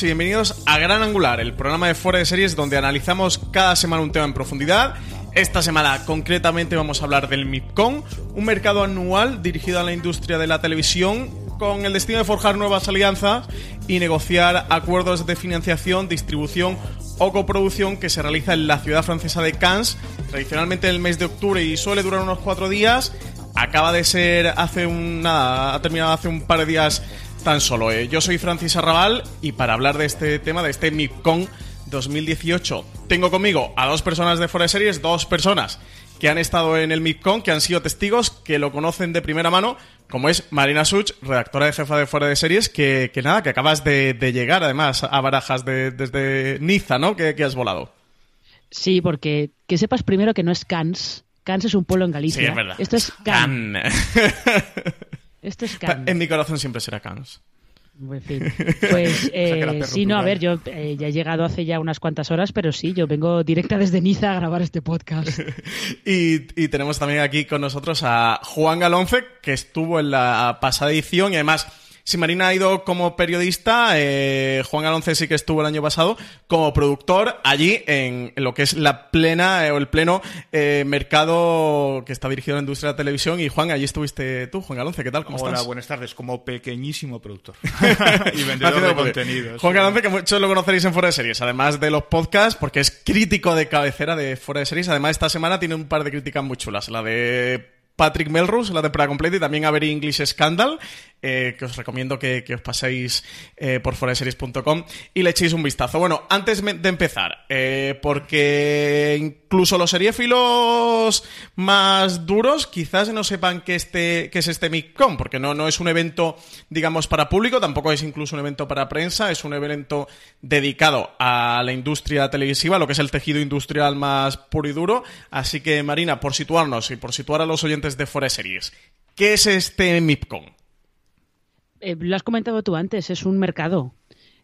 Y bienvenidos a Gran Angular, el programa de fuera de series donde analizamos cada semana un tema en profundidad. Esta semana concretamente vamos a hablar del MIPCON, un mercado anual dirigido a la industria de la televisión con el destino de forjar nuevas alianzas y negociar acuerdos de financiación, distribución o coproducción que se realiza en la ciudad francesa de Cannes, tradicionalmente en el mes de octubre y suele durar unos cuatro días. Acaba de ser hace un nada, ha terminado hace un par de días tan solo. eh. Yo soy Francis Arrabal y para hablar de este tema, de este MIPCON 2018, tengo conmigo a dos personas de Fuera de Series, dos personas que han estado en el MIPCON, que han sido testigos, que lo conocen de primera mano, como es Marina Such, redactora de jefa de Fuera de Series, que, que nada, que acabas de, de llegar además a Barajas de- desde Niza, ¿no? Que, que has volado. Sí, porque que sepas primero que no es Cannes. Cannes es un pueblo en Galicia. Sí, es verdad. Esto es Cannes. Cannes. Esto es Cannes. en mi corazón siempre será Cannes. En fin. Pues la eh, sí, no, a ver, yo eh, ya he llegado hace ya unas cuantas horas, pero sí, yo vengo directa desde Niza a grabar este podcast. Y, y tenemos también aquí con nosotros a Juan Galonce, que estuvo en la pasada edición y además, si Marina ha ido como periodista, eh, Juan Galonce sí que estuvo el año pasado como productor allí en, lo que es la plena eh, o el pleno eh, mercado que está dirigido a la industria de la televisión. Y Juan, allí estuviste tú, Juan Galonce, ¿qué tal? ¿Cómo Hola, estás? buenas tardes. Como pequeñísimo productor y vendedor de contenidos. Juan Galonce, que muchos lo conoceréis en Fuera de Series, además de los podcasts, porque es crítico de cabecera de Fuera de Series. Además, esta semana tiene un par de críticas muy chulas. La de Patrick Melrose, la temporada completa, y también a Very English Scandal, eh, que os recomiendo que, os paséis eh, por foraseries.com y le echéis un vistazo. Bueno, antes de empezar, eh, porque incluso los seriéfilos más duros quizás no sepan que, este, es este MICCON, porque no, es un evento, digamos, para público, tampoco es incluso un evento para prensa, es un evento dedicado a la industria televisiva, lo que es el tejido industrial más puro y duro. Así que, Marina, por situarnos y por situar a los oyentes de Fuera de Series, ¿qué es este MIPCON? Eh, lo has comentado tú antes, es un mercado.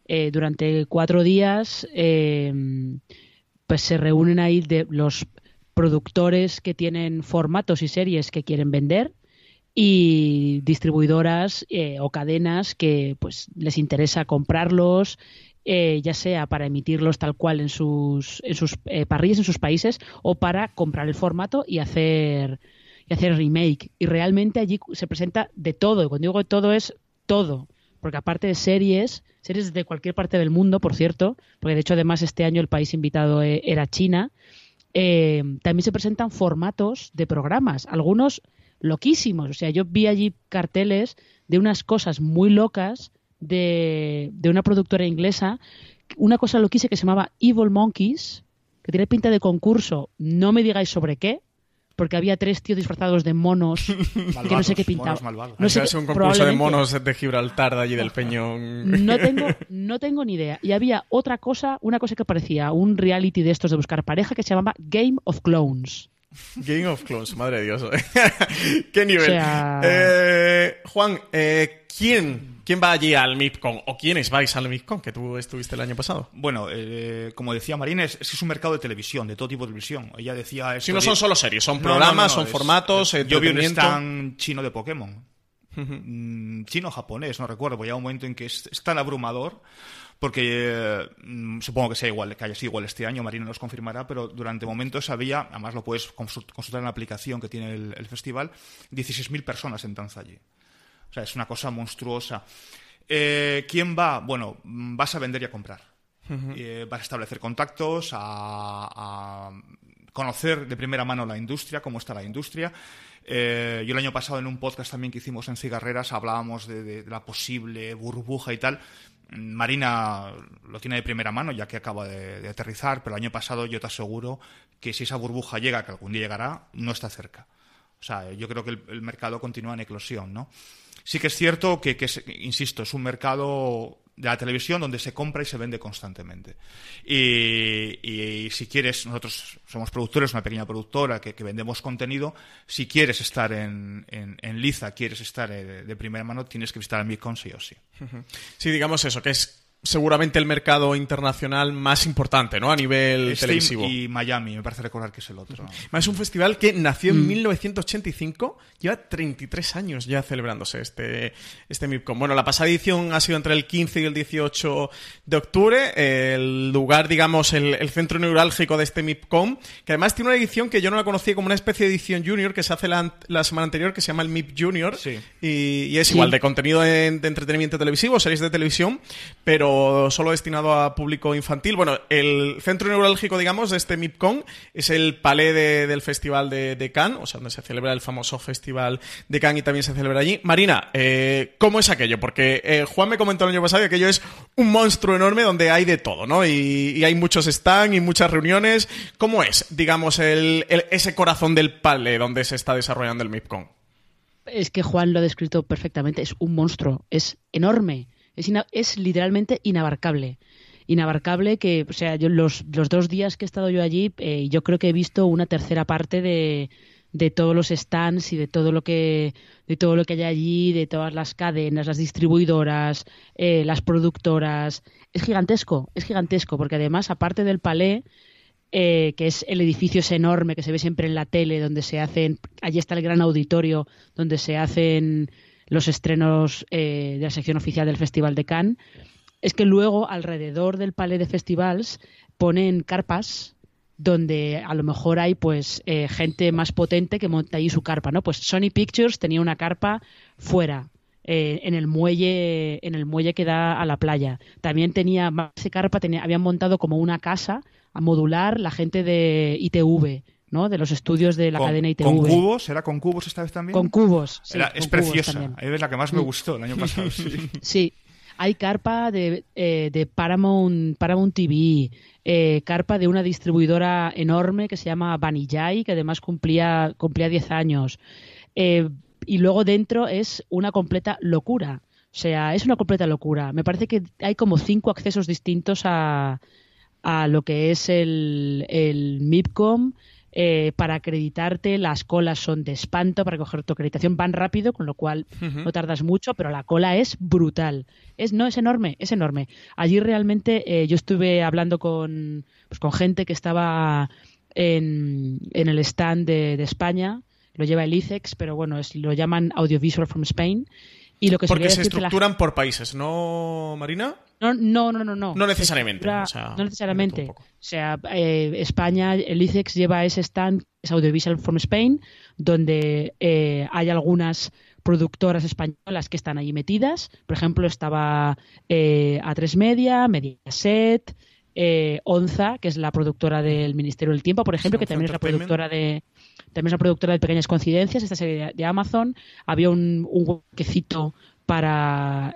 Eh, durante cuatro días eh, pues se reúnen ahí de los productores que tienen formatos y series que quieren vender y distribuidoras o cadenas que pues les interesa comprarlos ya sea para emitirlos tal cual en sus en sus eh, parrillas en sus países o para comprar el formato y hacer y hacer remake y realmente allí se presenta de todo y cuando digo todo es todo porque aparte de series series de cualquier parte del mundo por cierto porque de hecho además este año el país invitado eh, era China eh, también se presentan formatos de programas, algunos loquísimos. O sea, yo vi allí carteles de unas cosas muy locas de, de una productora inglesa, una cosa loquísima que se llamaba Evil Monkeys, que tiene pinta de concurso, no me digáis sobre qué, porque había tres tíos disfrazados de monos que no sé Malvados, qué pintaban. malvados. No sé es un concurso de monos de Gibraltar, de allí del Peñón. No tengo, no tengo ni idea. Y había otra cosa, una cosa que parecía un reality de estos de buscar pareja que se llamaba Game of Clones. Game of Clones, madre de Dios. ¿Qué nivel? O sea- Eh, Juan, eh, ¿quién, ¿quién va allí al MIPCON? ¿O quiénes vais al MIPCON? Que tú estuviste el año pasado. Bueno, eh, como decía Marina, es, un mercado de televisión, de todo tipo de televisión. Ella decía... Si no de- son solo series, son No, programas, no, no, son es- formatos, es- Yo vi un stand chino de Pokémon. Mm, chino o japonés, no recuerdo, porque llega un momento en que es, es tan abrumador porque eh, mm, supongo que sea igual, que haya sido igual este año, Marina nos confirmará, pero durante momentos había, además lo puedes consult- consultar en la aplicación que tiene el, el festival, 16.000 personas en danza allí. O sea, es una cosa monstruosa. Eh, ¿Quién va? Bueno, vas a vender y a comprar. Eh, vas a establecer contactos, a, conocer de primera mano la industria, cómo está la industria. Eh, yo el año pasado en un podcast también que hicimos en Cigarreras hablábamos de, la posible burbuja y tal. Marina lo tiene de primera mano ya que acaba de, aterrizar, pero el año pasado yo te aseguro que si esa burbuja llega, que algún día llegará, no está cerca. O sea, yo creo que el, mercado continúa en eclosión, ¿no? Sí que es cierto que, insisto, es un mercado de la televisión donde se compra y se vende constantemente. Y, si quieres, nosotros somos productores, una pequeña productora que, vendemos contenido, si quieres estar en, en, Liza, quieres estar de, primera mano, tienes que visitar el Micon sí o sí. Sí, digamos eso, que es seguramente el mercado internacional más importante, ¿no? A nivel televisivo. Y Miami, me parece recordar que es el otro. Es un festival que nació en 1985, mm. lleva 33 años ya celebrándose este, este MIPCOM. Bueno, la pasada edición ha sido entre el 15 y el 18 de octubre. El lugar, digamos, el, centro neurálgico de este MIPCOM, que además tiene una edición que yo no la conocía como una especie de edición junior que se hace la, semana anterior, que se llama el MIP Junior. Sí. Y, es igual de contenido de entretenimiento televisivo, series de televisión, pero solo destinado a público infantil. Bueno, el centro neurálgico, digamos, de este MIPCON es el palé del Festival de, Cannes, o sea, donde se celebra el famoso Festival de Cannes y también se celebra allí. Marina, eh, ¿cómo es aquello? Porque eh, Juan me comentó el año pasado que aquello es un monstruo enorme donde hay de todo, ¿no? Y, hay muchos stands y muchas reuniones. ¿Cómo es, digamos, ese corazón del palé donde se está desarrollando el MIPCON? Es que Juan lo ha descrito perfectamente. Es un monstruo, es enorme. Es, literalmente inabarcable. Inabarcable que, o sea, yo los, los dos días que he estado yo allí, eh, yo creo que he visto una tercera parte de, de todos los stands y de todo lo que de todo lo que hay allí, de todas las cadenas, las distribuidoras, eh, las productoras. Es gigantesco, es gigantesco, porque además, aparte del palais, eh, que es el edificio es enorme que se ve siempre en la tele, donde se hacen, allí está el gran auditorio, donde se hacen los estrenos eh, de la sección oficial del Festival de Cannes, es que luego alrededor del Palais de Festivals ponen carpas donde a lo mejor hay pues eh, gente más potente que monta ahí su carpa, ¿no? Pues Sony Pictures tenía una carpa fuera, eh, en el muelle, en el muelle que da a la playa. También tenía más carpa, tenía, habían montado como una casa a modular la gente de ITV, ¿no? De los estudios de la cadena ITV. ¿Con cubos? ¿Era con cubos esta vez también? Con cubos, es preciosa. Es la que más me gustó el año pasado, sí. sí. Hay carpa de, eh, de Paramount, Paramount TV, eh, carpa de una distribuidora enorme que se llama Vanillay, que además cumplía, cumplía 10 años. Eh, y luego dentro es una completa locura. O sea, es una completa locura. Me parece que hay como cinco accesos distintos a, a lo que es el, el MIPCOM eh, para acreditarte las colas son de espanto, para coger tu acreditación van rápido, con lo cual no tardas mucho, pero la cola es brutal. Es, no, es enorme, es enorme. Allí realmente eh, yo estuve hablando con, pues, con gente que estaba en, en el stand de, España, lo lleva el ICEX, pero bueno, es, lo llaman Audiovisual from Spain. Y lo que Porque se estructuran por países, ¿no, Marina? No, no, no, no. No, necesariamente. no necesariamente. O sea, eh, España, el ICEX lleva ese stand, es Audiovisual from Spain, donde eh, hay algunas productoras españolas que están allí metidas. Por ejemplo, estaba eh, A3 Media, Mediaset, eh, Onza, que es la productora del Ministerio del Tiempo, por ejemplo, que también es la productora de también es la productora de Pequeñas Coincidencias, esta serie de Amazon. Había un, un huequecito para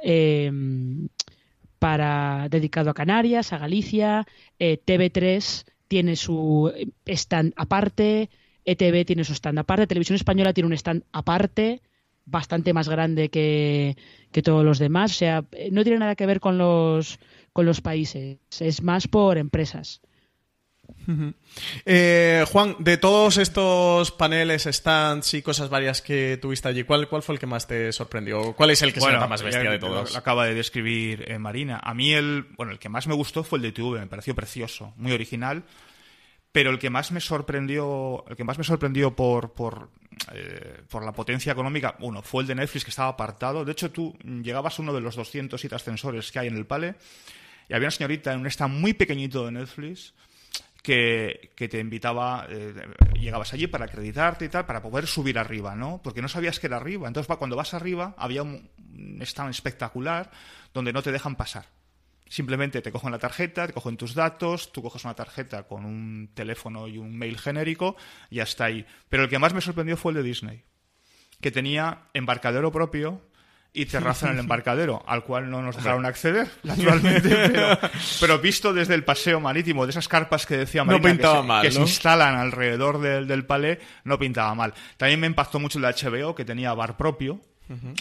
para dedicado a Canarias, a Galicia, eh, TV3 tiene su stand aparte, ETV tiene su stand aparte, Televisión Española tiene un stand aparte, bastante más grande que, que todos los demás. O sea, no tiene nada que ver con los, con los países, es más por empresas. Eh, Juan, de todos estos paneles, stands y cosas varias que tuviste allí, ¿cuál, cuál fue el que más te sorprendió? ¿Cuál es el que se nota más bestia de todos? Lo, acaba de describir eh, Marina. A mí el, bueno, el que más me gustó fue el de TV, me pareció precioso, muy original. Pero el que más me sorprendió, el que más me sorprendió por, por, eh, por la potencia económica, uno, fue el de Netflix que estaba apartado. De hecho, tú llegabas a uno de los 207 ascensores que hay en el Pale y había una señorita en un stand muy pequeñito de Netflix que, te invitaba, eh, llegabas allí para acreditarte y tal, para poder subir arriba, ¿no? Porque no sabías que era arriba. Entonces, cuando vas arriba, había un, stand espectacular donde no te dejan pasar. Simplemente te cogen la tarjeta, te cogen tus datos, tú coges una tarjeta con un teléfono y un mail genérico y hasta ahí. Pero el que más me sorprendió fue el de Disney, que tenía embarcadero propio y terraza en el embarcadero, al cual no nos dejaron acceder, naturalmente, pero, visto desde el paseo marítimo, de esas carpas que decía Marina, que, se, mal, que se, instalan alrededor del, del palé, no pintaba mal. También me impactó mucho el de HBO, que tenía bar propio.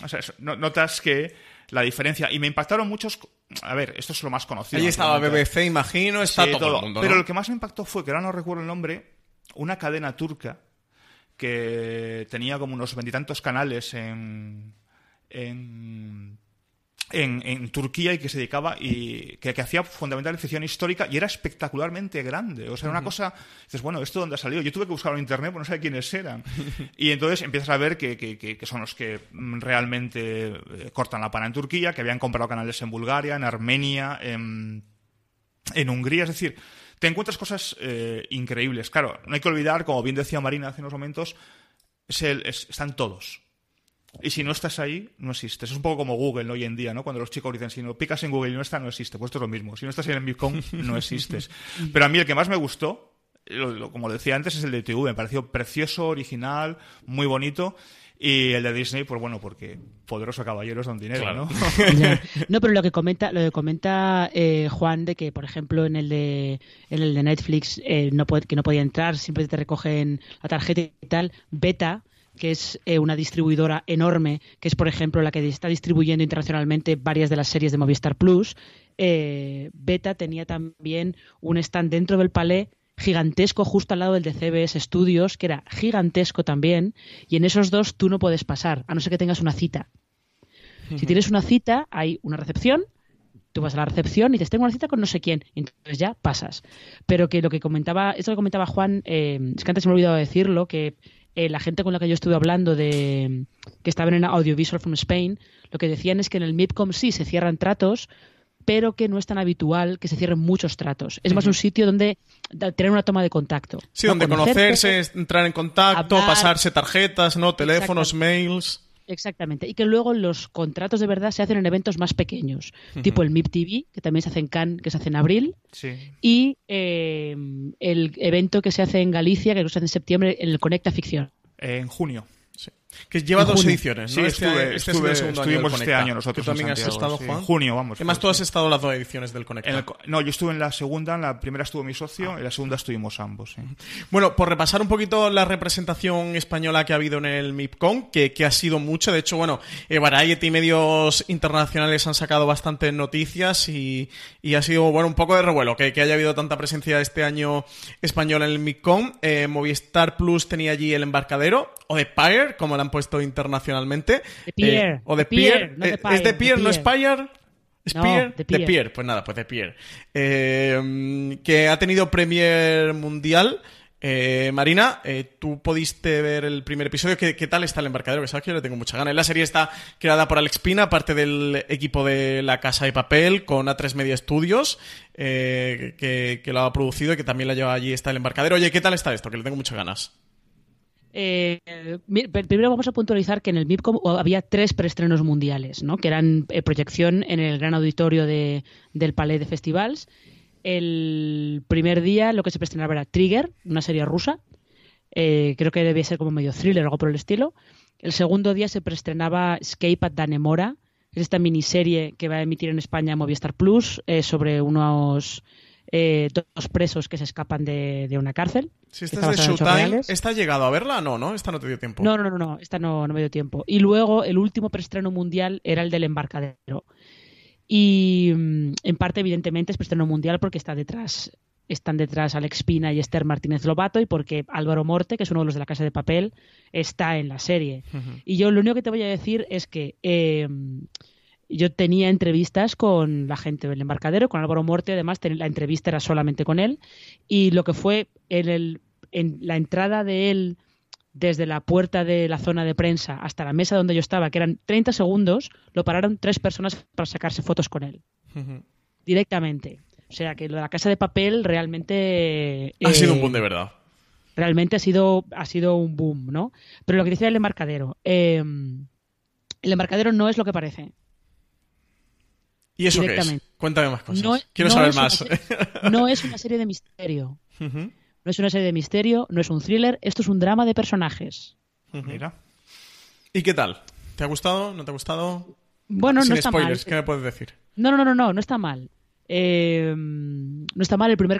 O sea, notas que la diferencia. Y me impactaron muchos. A ver, esto es lo más conocido. Ahí estaba BBC, imagino, está todo, el mundo. Pero lo que más me impactó fue que ahora no recuerdo el nombre, una cadena turca que tenía como unos veintitantos canales en, en, en, Turquía y que se dedicaba y que, hacía fundamental ficción histórica y era espectacularmente grande. O sea, era una cosa, dices, bueno, ¿esto dónde ha salido? Yo tuve que buscarlo en internet, pero no sé quiénes eran. y entonces empiezas a ver que, que, son los que realmente eh, cortan la pana en Turquía, que habían comprado canales en Bulgaria, en Armenia, en, en Hungría. Es decir, te encuentras cosas eh, increíbles. Claro, no hay que olvidar, como bien decía Marina hace unos momentos, están todos. Y si no estás ahí, no existes. Es un poco como Google hoy en día, ¿no? Cuando los chicos dicen, si no picas en Google y no está, no existe. Pues esto es lo mismo. Si no estás en el Bitcoin, no existes. Pero a mí el que más me gustó, como lo decía antes, es el de TV. Me pareció precioso, original, muy bonito. Y el de Disney, pues bueno, porque poderoso caballero es don dinero, ¿no? no, pero lo que comenta, lo que comenta eh, Juan de que, por ejemplo, en el de, en el de Netflix eh, no puede, que no podía entrar, siempre te recogen la tarjeta y tal. Beta que es eh, una distribuidora enorme, que es, por ejemplo, la que está distribuyendo internacionalmente varias de las series de Movistar Plus. Eh, Beta tenía también un stand dentro del palé gigantesco justo al lado del de CBS Studios, que era gigantesco también, y en esos dos tú no puedes pasar, a no ser que tengas una cita. Si tienes una cita, hay una recepción, tú vas a la recepción y dices, tengo una cita con no sé quién, entonces ya pasas. Pero que lo que comentaba, eso que comentaba Juan, eh, es que antes me he olvidado decirlo, que eh, la gente con la que yo estuve hablando de que estaban en Audiovisual from Spain, lo que decían es que en el MIPCOM sí se cierran tratos, pero que no es tan habitual que se cierren muchos tratos. Es más un sitio donde tener una toma de contacto. Sí, donde conocerse, entrar en contacto, pasarse tarjetas, no teléfonos, mails. Exactamente. Y que luego los contratos de verdad se hacen en eventos más pequeños, tipo el MIP TV, que también se hace en Cannes, que se hace en abril, y eh, el evento que se hace en Galicia, que se hace en septiembre, el Conecta Ficción. En junio. Que lleva dos ediciones, ¿no? Sí, este, este estuvimos este año nosotros. ¿Tú también has estado, Juan? En junio, vamos. Además, tú has estado en las dos ediciones del Conecta. no, yo estuve en la segunda, en la primera estuvo mi socio, ah. en la segunda estuvimos ambos. Bueno, por repasar un poquito la representación española que ha habido en el MIPCON, que, que ha sido mucho. De hecho, bueno, eh, Variety y medios internacionales han sacado bastantes noticias y, y, ha sido, bueno, un poco de revuelo que, que haya habido tanta presencia este año española en el MIPCON. Eh, Movistar Plus tenía allí el embarcadero, o de Pyre, como han puesto internacionalmente. De Pierre. Eh, o de, Pierre. Eh, ¿Es de Pierre, no es Pyre? ¿Es Pierre? De Pierre. Pues nada, pues de Pierre. Eh, que ha tenido Premier Mundial. Marina, tú pudiste ver el primer episodio. ¿Qué, tal está el embarcadero? Que sabes que yo le tengo mucha ganas. La serie está creada por Alex Pina, parte del equipo de La Casa de Papel, con A3 Media Studios, que, que, lo ha producido y que también la lleva allí está el embarcadero. Oye, ¿qué tal está esto? Que le tengo muchas ganas. Eh, primero vamos a puntualizar que en el MIPCOM había tres preestrenos mundiales, ¿no? que eran eh, proyección en el gran auditorio de, del Palais de Festivals. El primer día lo que se preestrenaba era Trigger, una serie rusa. Eh, creo que debía ser como medio thriller o algo por el estilo. El segundo día se preestrenaba Escape at Danemora, es esta miniserie que va a emitir en España Movistar Plus sobre unos eh, dos presos que se escapan de, una cárcel. Si esta es de Showtime, ¿esta ha llegado a verla? No, ¿no? Esta no te dio tiempo. No, no, no, no esta no, no me dio tiempo. Y luego el último preestreno mundial era el del embarcadero. Y mm, en parte, evidentemente, es preestreno mundial porque está detrás están detrás Alex Pina y Esther Martínez Lobato y porque Álvaro Morte, que es uno de los de la Casa de Papel, está en la serie. Y yo lo único que te voy a decir es que eh, yo tenía entrevistas con la gente del embarcadero, con Álvaro Morte, además la entrevista era solamente con él, y lo que fue en, el, en la entrada de él desde la puerta de la zona de prensa hasta la mesa donde yo estaba, que eran 30 segundos, lo pararon tres personas para sacarse fotos con él. Directamente. O sea que lo de la casa de papel realmente... Ha sido eh, un boom de verdad. realmente ha sido, ha sido un boom, ¿no? Pero lo que decía el embarcadero, eh, el embarcadero no es lo que parece. ¿Y eso qué es? Cuéntame más cosas. No, Quiero no saber es una más. serie- no es una serie de misterio. No es una serie de misterio, no es un thriller, esto es un drama de personajes. Mira. ¿Y qué tal? ¿Te ha gustado? ¿No te ha gustado? Bueno, Sin no está spoilers, ¿qué mal. me puedes decir? No, no, no, no, no, no está mal. Eh, no está mal el primer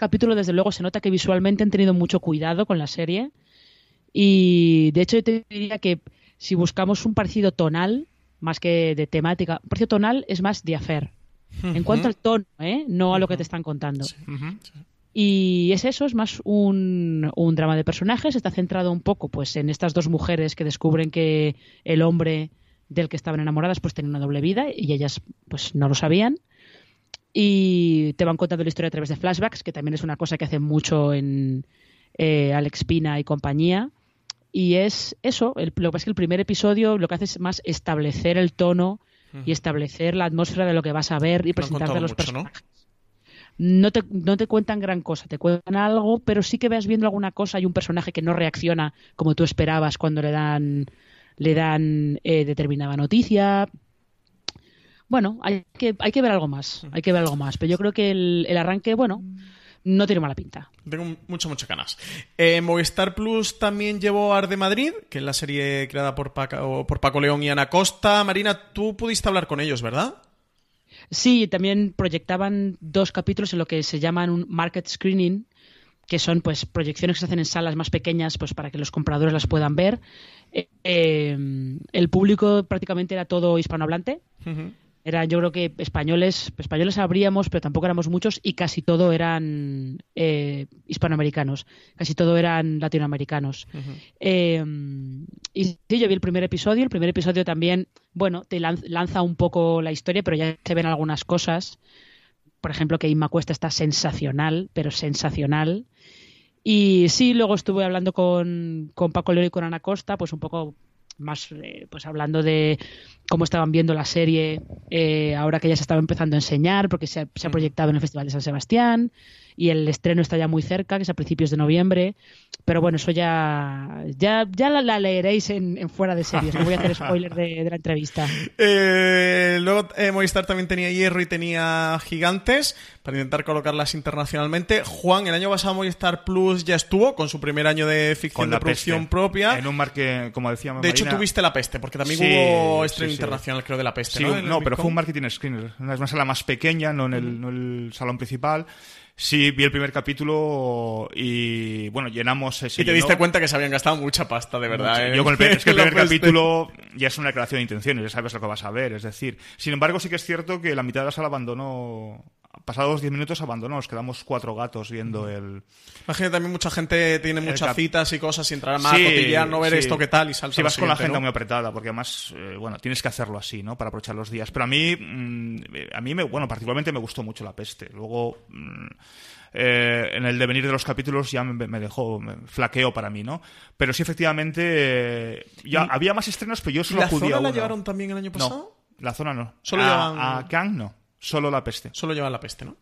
Capítulo, desde luego, se nota que visualmente han tenido mucho cuidado con la serie. Y de hecho, yo te diría que si buscamos un parecido tonal, más que de temática, un parecido tonal es más de hacer. En cuanto al tono, ¿eh? no a lo que te están contando. Y es eso, es más un, un drama de personajes. Está centrado un poco pues, en estas dos mujeres que descubren que el hombre del que estaban enamoradas pues tenía una doble vida y ellas pues no lo sabían. Y te van contando la historia a través de flashbacks, que también es una cosa que hace mucho en eh, Alex Pina y compañía. Y es eso, el- lo que pasa es que el primer episodio lo que hace es más establecer el tono y establecer la atmósfera de lo que vas a ver y presentarte a los mucho, ¿no? personajes. No te, no te cuentan gran cosa, te cuentan algo, pero sí que vas viendo alguna cosa y un personaje que no reacciona como tú esperabas cuando le dan, le dan eh, determinada noticia. Bueno, hay que, hay que ver algo más, hay que ver algo más, pero yo creo que el, el arranque, bueno, no tiene mala pinta. Tengo mucho, muchas ganas. Eh, Movistar Plus también llevó Ar de Madrid, que es la serie creada por Paco, por Paco León y Ana Costa. Marina, tú pudiste hablar con ellos, ¿verdad? Sí, también proyectaban dos capítulos en lo que se llaman un market screening, que son pues proyecciones que se hacen en salas más pequeñas pues para que los compradores las puedan ver. Eh, eh, el público prácticamente era todo hispanohablante. Eran, yo creo que españoles, españoles habríamos, pero tampoco éramos muchos y casi todo eran eh, hispanoamericanos, casi todo eran latinoamericanos. Eh, y sí, yo vi el primer episodio. El primer episodio también, bueno, te lan- lanza un poco la historia, pero ya se ven algunas cosas. Por ejemplo, que Inma Cuesta está sensacional, pero sensacional. Y sí, luego estuve hablando con, con Paco León y con Ana Costa, pues un poco más, eh, pues hablando de cómo estaban viendo la serie eh, ahora que ya se estaba empezando a enseñar, porque se ha, se ha proyectado en el Festival de San Sebastián y el estreno está ya muy cerca, que es a principios de noviembre. Pero bueno, eso ya ya, ya la, la leeréis en, en fuera de series. No voy a hacer spoiler de, de la entrevista. Eh, luego eh, Movistar también tenía Hierro y tenía Gigantes para intentar colocarlas internacionalmente. Juan, el año pasado Movistar Plus ya estuvo con su primer año de ficción Con de producción peste. propia. En un marque, como decía De hecho, Marina- tuviste la peste, porque también Sí, hubo sí. Internacional, creo, de la peste. Sí, ¿no? pero fue un marketing screener. Una, una sala más pequeña, no en el, no el salón principal. Sí, vi el primer capítulo y, bueno, llenamos ese. Y te diste cuenta que se habían gastado mucha pasta, de verdad. ¿eh? Yo con el, es que el primer capítulo ya es una declaración de intenciones, ya sabes lo que vas a ver. Es decir, sin embargo, sí que es cierto que la mitad de la sala abandonó. Pasados 10 minutos abandonó, nos quedamos cuatro gatos viendo el. Imagino también mucha gente tiene muchas cap- citas y cosas y entrará más Sí, a cotillar, no ver sí. esto, qué tal, y salta Si vas con la agenda ¿no? muy apretada, porque además, eh, bueno, tienes que hacerlo así, ¿no? Para aprovechar los días. Pero a mí, mm, a mí, me, bueno, particularmente me gustó mucho la peste. Luego, mm, eh, en el devenir de los capítulos ya me, me dejó, me flaqueó para mí, ¿no? Pero sí, efectivamente, eh, ya había más estrenos, pero yo ¿Y solo la zona a la llevaron también el año pasado? No, la zona no. Solo a, llevan- a Kang no, solo la peste. Solo llevan la peste, ¿no?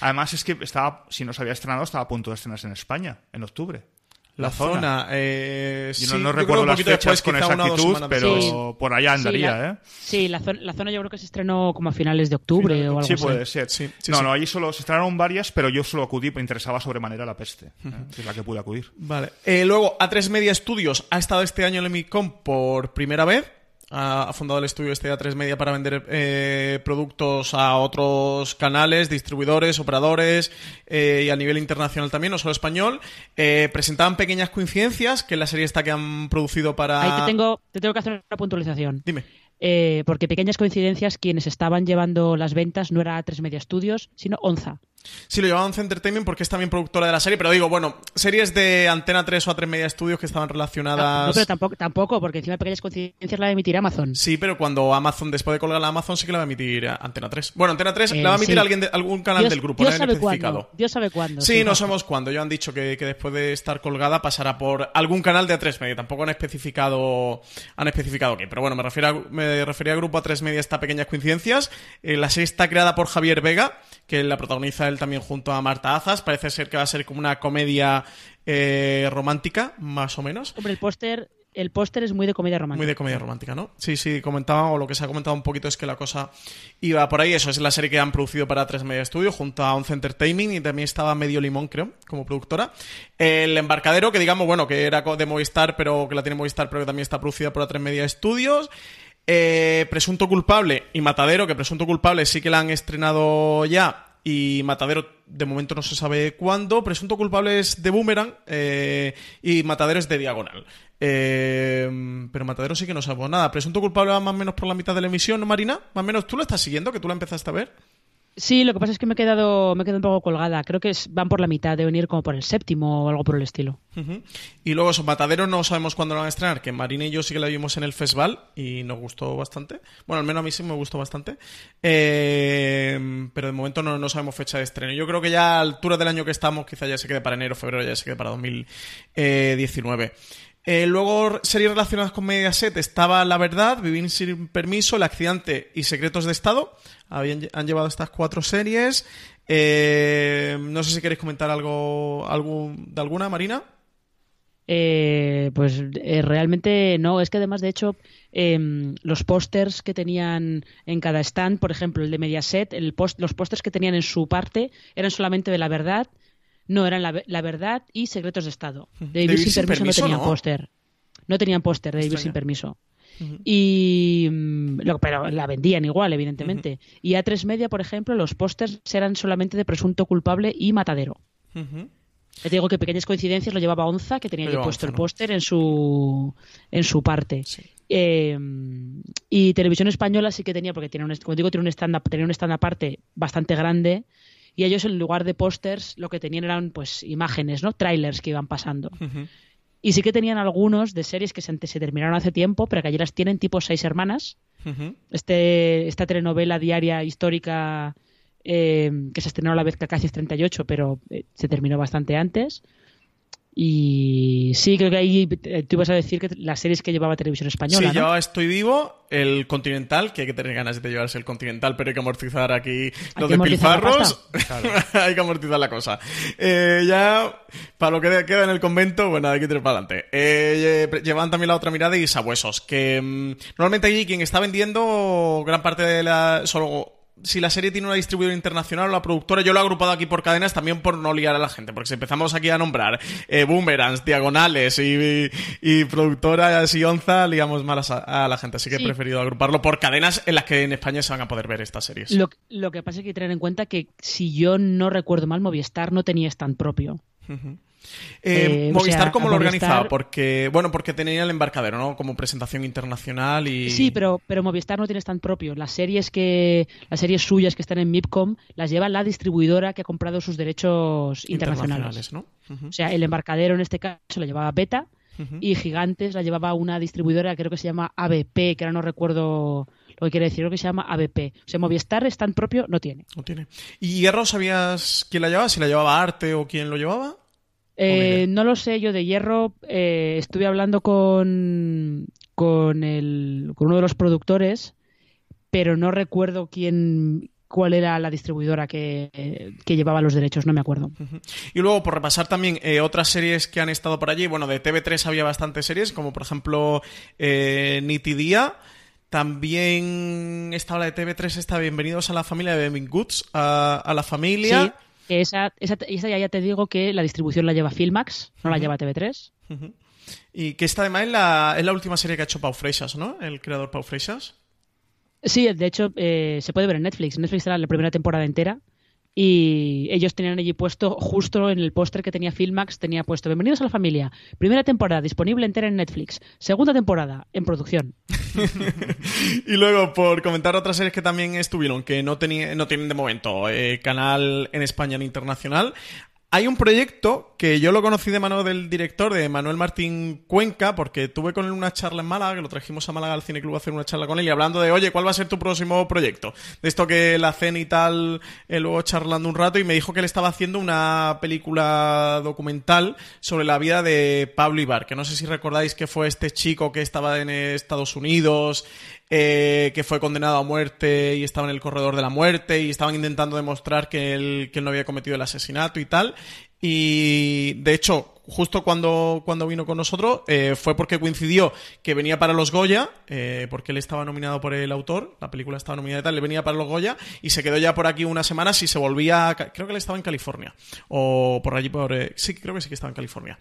Además es que estaba, si no se había estrenado, estaba a punto de estrenarse en España, en octubre. La, La zona. zona. eh, Yo sí, no, no yo creo recuerdo las fechas después, con exactitud, pero por allá andaría, sí, la, ¿eh? Sí, la, zona, la zona yo creo que se estrenó como a finales de octubre o algo Sí, así. puede ser. Sí, sí, no, sí. no, allí solo se estrenaron varias, pero yo solo acudí, me interesaba sobremanera la peste, ¿eh? que es la que pude acudir. Vale. Eh, luego, A3 Media Studios ha estado este año en el Micom por primera vez. Ha fundado el estudio este A3 Media para vender eh, productos a otros canales, distribuidores, operadores eh, y a nivel internacional también, no solo español. Eh, presentaban pequeñas coincidencias que la serie esta que han producido para... Ahí te tengo, te tengo que hacer una puntualización. Dime. Porque pequeñas coincidencias, quienes estaban llevando las ventas no era A3 Media Studios, sino Onza. Sí, lo llevaba Once Entertainment porque es también productora de la serie, pero digo, bueno, series de Antena 3 o A3 Media Studios que estaban relacionadas... No, pero tampoco, tampoco, porque encima pequeñas coincidencias la emitirá Amazon. Sí, pero cuando Amazon, después de colgar la Amazon, sí que la va a emitir a Antena 3. Bueno, Antena 3 Eh, la va a emitir sí. alguien de- algún canal Dios- del grupo, Dios no sabe especificado. cuándo. Dios sabe cuándo. Sí, no sabemos cuándo. Yo han dicho que, que después de estar colgada pasará por algún canal de A3 Media. Tampoco han especificado han especificado qué. Pero bueno, me, refiero a- me refería a Grupo A3 Media estas pequeñas coincidencias. Eh, la serie está creada por Javier Vega, que la protagoniza él también junto a Marta Azas. Parece ser que va a ser como una comedia eh, romántica, más o menos. Hombre, el póster el póster es muy de comedia romántica. Muy de comedia romántica, ¿no? Sí, sí, comentaba, o lo que se ha comentado un poquito es que la cosa iba por ahí. Eso es la serie que han producido para 3 Media Studio junto a Once Entertainment y también estaba Medio Limón, creo, como productora. El Embarcadero, que digamos, bueno, que era de Movistar, pero que la tiene Movistar, pero que también está producida por 3 Media Studios. Eh, Presunto Culpable y Matadero, que Presunto Culpable sí que la han estrenado ya. Y Matadero, de momento no se sabe cuándo. Presunto Culpable es de Boomerang eh, y Matadero es de Diagonal. Eh, pero Matadero sí que no sabemos nada. Presunto Culpable va más o menos por la mitad de la emisión, ¿no, Marina? Más o menos, ¿tú la estás siguiendo? ¿Que tú la empezaste a ver? Sí, lo que pasa es que me he quedado, me he quedado un poco colgada. Creo que van por la mitad, deben ir como por el séptimo o algo por el estilo. Y luego eso, Matadero no sabemos cuándo lo van a estrenar, que Marina y yo sí que la vimos en el festival y nos gustó bastante. Bueno, al menos a mí sí me gustó bastante. Eh, pero de momento no, no sabemos fecha de estreno. Yo creo que ya a altura del año que estamos, quizá ya se quede para enero, febrero, ya se quede para 2019. Eh, luego, series relacionadas con Mediaset estaba La Verdad, Vivir sin Permiso, El Accidente y Secretos de Estado. Habían, han llevado estas cuatro series. Eh, no sé si queréis comentar algo, algún, de alguna, Marina. Eh, pues eh, realmente no, es que además de hecho em, los pósters que tenían en cada stand, por ejemplo el de Mediaset, el post, los pósters que tenían en su parte eran solamente de la verdad, no eran la, ve- la verdad y secretos de Estado. De Vivir sin, permiso, no tenían póster, no tenían póster de Vivir sin permiso. Y mm, lo- pero la vendían igual, evidentemente. Y A3 Media, por ejemplo, los pósters eran solamente de presunto culpable y matadero. Te digo que pequeñas coincidencias lo llevaba Onza, que tenía llevaba puesto Onza, el ¿no? póster en su en su parte. Sí. Eh, y Televisión Española sí que tenía, porque tiene un, como digo, tiene un stand tenía un stand aparte bastante grande. Y ellos en lugar de pósters lo que tenían eran pues imágenes, ¿no? Trailers que iban pasando. Ujú. Y sí que tenían algunos de series que se, se terminaron hace tiempo, pero que allí las tienen tipo Seis Hermanas. Este, esta telenovela diaria histórica eh, que se estrenó a la vez que Acacias 38, pero eh, se terminó bastante antes. Y sí, creo que ahí eh, tú ibas a decir que las series que llevaba Televisión Española, Sí, ¿no? yo estoy vivo, el Continental, que hay que tener ganas de llevarse el Continental, pero hay que amortizar aquí los la despilfarros. hay que amortizar la cosa. Eh, ya, para lo que queda en el convento, bueno, hay que tirar para adelante. Eh, eh, llevan también la otra mirada y sabuesos, que mm, normalmente allí quien está vendiendo gran parte de la... Solo, si la serie tiene una distribuidora internacional o la productora, yo lo he agrupado aquí por cadenas también por no liar a la gente, porque si empezamos aquí a nombrar eh, boomerangs, diagonales y, y productoras y onza, liamos mal a, a la gente, así que Sí. he preferido agruparlo por cadenas en las que en España se van a poder ver estas series. Lo, lo que pasa es que hay que tener en cuenta que si yo no recuerdo mal, Movistar no tenía stand propio. Eh, Eh, o Movistar, sea, ¿cómo lo Movistar- organizaba? Porque, bueno, porque tenía el embarcadero, ¿no? Como presentación internacional y... Sí, pero, pero Movistar no tiene stand propio. Las series que las series suyas que están en MIPCOM las lleva la distribuidora que ha comprado sus derechos internacionales. ¿no? O sea, el embarcadero en este caso la llevaba Beta y Gigantes la llevaba una distribuidora, creo que se llama ABP, que ahora no recuerdo lo que quiere decir, creo que se llama ABP. O sea, Movistar stand propio no tiene. No tiene. ¿Y Hierro sabías quién la llevaba? ¿Si la llevaba Arte o quién lo llevaba? Eh, idea. no lo sé, yo de Hierro eh, estuve hablando con, con, el, con uno de los productores, pero no recuerdo quién, cuál era la distribuidora que, que, llevaba los derechos, no me acuerdo. Y luego, por repasar también eh, otras series que han estado por allí, bueno, de TV3 había bastantes series, como por ejemplo eh, Nitidía. También estaba la de TV3, está Bienvenidos a la familia de Goods, a, a la familia. Esa, esa, esa, ya te digo que la distribución la lleva Filmax, no la lleva TV3. Y que esta además es la, es la última serie que ha hecho Pau Freixas, ¿no? El creador Pau Freixas. Sí, de hecho, eh, se puede ver en Netflix. Netflix era la primera temporada entera y ellos tenían allí puesto, justo en el póster que tenía Filmax, tenía puesto Bienvenidos a la familia. Primera temporada disponible entera en Netflix. Segunda temporada en producción. y luego, por comentar otras series que también estuvieron, que no, no tienen de momento eh, canal en España ni internacional, hay un proyecto que yo lo conocí de mano del director, de Manuel Martín Cuenca, porque tuve con él una charla en Málaga, que lo trajimos a Málaga al Cine Club a hacer una charla con él, y hablando de, oye, ¿cuál va a ser tu próximo proyecto? De esto que la cena y tal, eh, luego charlando un rato, y me dijo que él estaba haciendo una película documental sobre la vida de Pablo Ibar, que no sé si recordáis que fue este chico que estaba en Estados Unidos, eh, que fue condenado a muerte y estaba en el corredor de la muerte y estaban intentando demostrar que él, que él no había cometido el asesinato y tal. Y de hecho, justo cuando, cuando vino con nosotros eh, fue porque coincidió que venía para los Goya, eh, porque él estaba nominado por el autor, la película estaba nominada y tal, le venía para los Goya y se quedó ya por aquí una semana si se volvía, creo que él estaba en California, o por allí por... Eh, sí, creo que sí que estaba en California,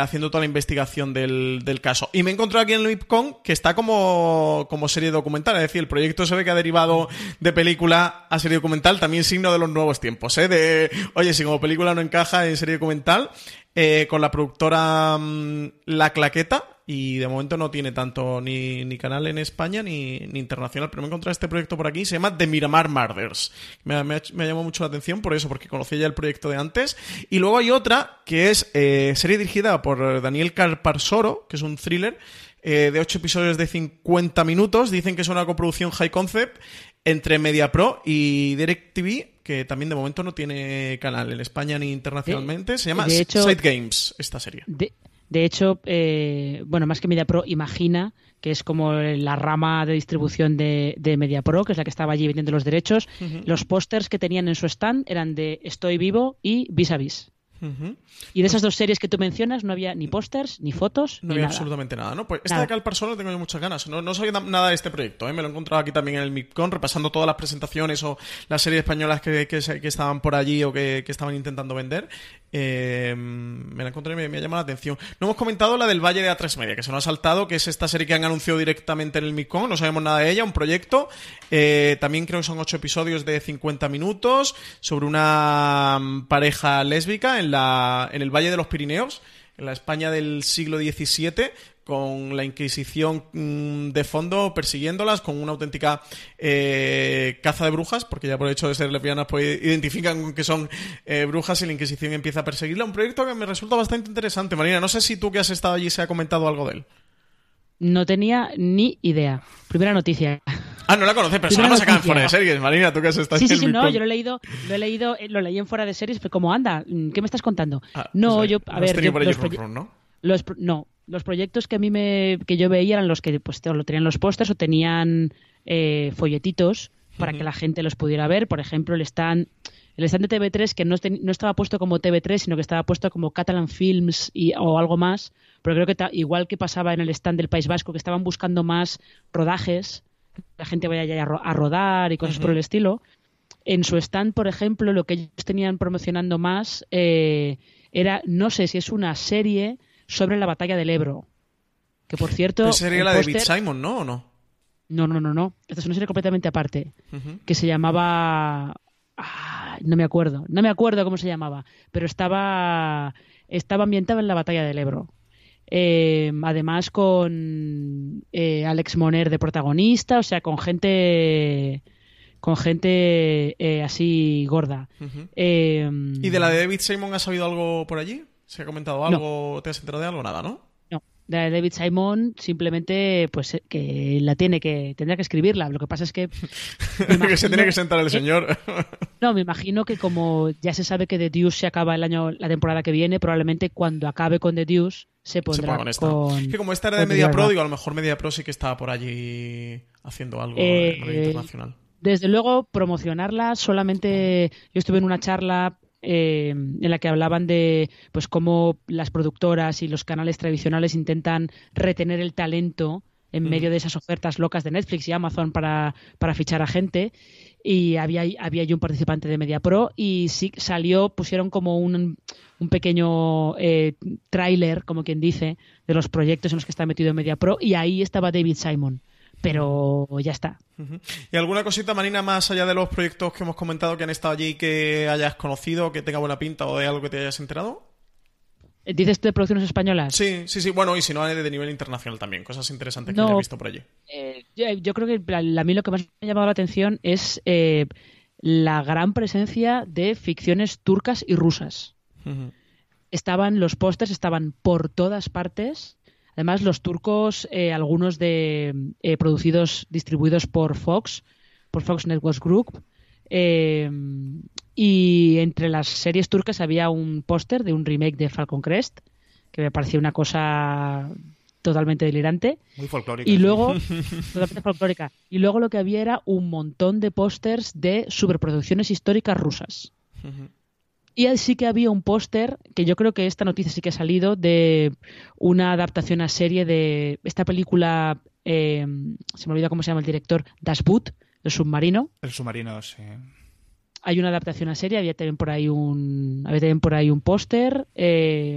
haciendo toda la investigación del, del, caso. Y me encontré aquí en el MIPCON que está como, como serie documental, es decir, el proyecto se ve que ha derivado de película a serie documental, también signo de los nuevos tiempos, ¿eh? De, oye, si como película no encaja en serie documental, eh, con la productora mm, La Claqueta y de momento no tiene tanto ni, ni canal en España ni, ni, internacional, pero me he encontrado este proyecto por aquí, se llama The Miramar Murders. Me, me, me mucho la atención por eso, porque conocía ya el proyecto de antes. Y luego hay otra que es eh, serie dirigida por Daniel Carparsoro, que es un thriller eh, de 8 episodios de 50 minutos. Dicen que es una coproducción high concept entre MediaPro y DirecTV que también de momento no tiene canal en España ni internacionalmente. Se llama Side Games, esta serie. De, hecho, eh, bueno, más que MediaPro, imagina que es como la rama de distribución de, de MediaPro, que es la que estaba allí vendiendo los derechos. Los pósters que tenían en su stand eran de Estoy vivo y Vis a Vis. Y de esas dos series que tú mencionas no había ni pósters, ni fotos. No había absolutamente nada, ¿no? Pues esta de Cal Persona tengo yo muchas ganas. No, no sabía nada de este proyecto, ¿eh? Me lo he encontrado aquí también en el MIPCON, repasando todas las presentaciones o las series españolas que, que, estaban por allí o que, que estaban intentando vender. Eh, me la encontré y me, me, ha llamado la atención. No hemos comentado la del Valle de A3 Media, que se nos ha saltado, que es esta serie que han anunciado directamente en el MIPCON. No sabemos nada de ella, un proyecto. Eh, también creo que son ocho episodios de 50 minutos sobre una mm, pareja lésbica en, la, en el Valle de los Pirineos, en la España del siglo XVII, con la Inquisición mm, de fondo persiguiéndolas, con una auténtica eh, caza de brujas, porque ya por el hecho de ser lesbianas pues identifican que son eh, brujas y la Inquisición empieza a perseguirla. Un proyecto que me resulta bastante interesante. Marina, no sé si tú que has estado allí se ha comentado algo de él. No tenía ni idea. Primera noticia. Ah, no la conoces, pero se la sacar en fuera de series, Marina, tú que has estado Sí, sí, sí, no, yo lo he leído, lo he leído, lo leí en fuera de series, pero como anda, ¿qué me estás contando? Ah, no, pues, yo, a ver, yo, los, ¿no? Los, no, los proyectos que a mí me, que yo veía eran los que pues lo tenían los pósters o tenían eh, folletitos para que la gente los pudiera ver. Por ejemplo, el stand, el stand de TV3 que no, no estaba puesto como TV3, sino que estaba puesto como Catalan Films y, o algo más. Pero creo que igual que pasaba en el stand del País Vasco, que estaban buscando más rodajes, la gente vaya a, rodar y cosas por el estilo. En su stand, por ejemplo, lo que ellos tenían promocionando más eh, era, no sé si es una serie sobre la batalla del Ebro. Que por cierto. Esa sería la de David Simon, ¿no? ¿O no? No, no, no, no. Esta es una serie completamente aparte. Que se llamaba. Ah, no me acuerdo. No me acuerdo cómo se llamaba. Pero estaba. Estaba ambientada en la batalla del Ebro. Eh, además con eh, Alex Moner de protagonista, o sea, con gente con gente eh, así gorda. ¿Y de la de David Simon has sabido algo por allí? ¿Se ha comentado algo? ¿Te has enterado de algo? Nada, ¿no? No. De David Simon simplemente pues eh, que la tiene que tendrá que escribirla. Lo que pasa es que que se tiene que sentar el señor. no, me imagino que como ya se sabe que The Deuce se acaba el año la temporada que viene, probablemente cuando acabe con The Deuce se pondrá con, esta. que como esta era de Media Pro, digo, a lo mejor Media Pro sí que estaba por allí haciendo algo eh, internacional. Desde luego, promocionarla solamente. Yo estuve en una charla eh, en la que hablaban de pues cómo las productoras y los canales tradicionales intentan retener el talento en medio de esas ofertas locas de Netflix y Amazon para, para fichar a gente y había, había yo un participante de MediaPro y sí salió, pusieron como un, un pequeño eh, tráiler, como quien dice, de los proyectos en los que está metido MediaPro y ahí estaba David Simon. Pero ya está. ¿Y alguna cosita, Marina, más allá de los proyectos que hemos comentado que han estado allí que hayas conocido, que tenga buena pinta o de algo que te hayas enterado? ¿Dices de producciones españolas? Sí, sí, sí. Bueno, y si no, de nivel internacional también. Cosas interesantes que no, visto por allí. Eh, yo, creo que a mí lo que más me ha llamado la atención es eh, la gran presencia de ficciones turcas y rusas. Estaban, los pósters estaban por todas partes. Además, los turcos, eh, algunos de producidos, distribuidos por Fox, por Fox Networks Group, eh, y entre las series turcas había un póster de un remake de Falcon Crest, que me parecía una cosa totalmente delirante. Muy folclórica. Y luego, totalmente folclórica. Y luego lo que había era un montón de pósters de superproducciones históricas rusas. Y sí que había un póster, que yo creo que esta noticia sí que ha salido, de una adaptación a serie de esta película, eh, se me olvida cómo se llama el director, Das Boot, el submarino. El submarino, sí. Hay una adaptación a serie, había también por ahí un, había también por ahí un póster. Eh...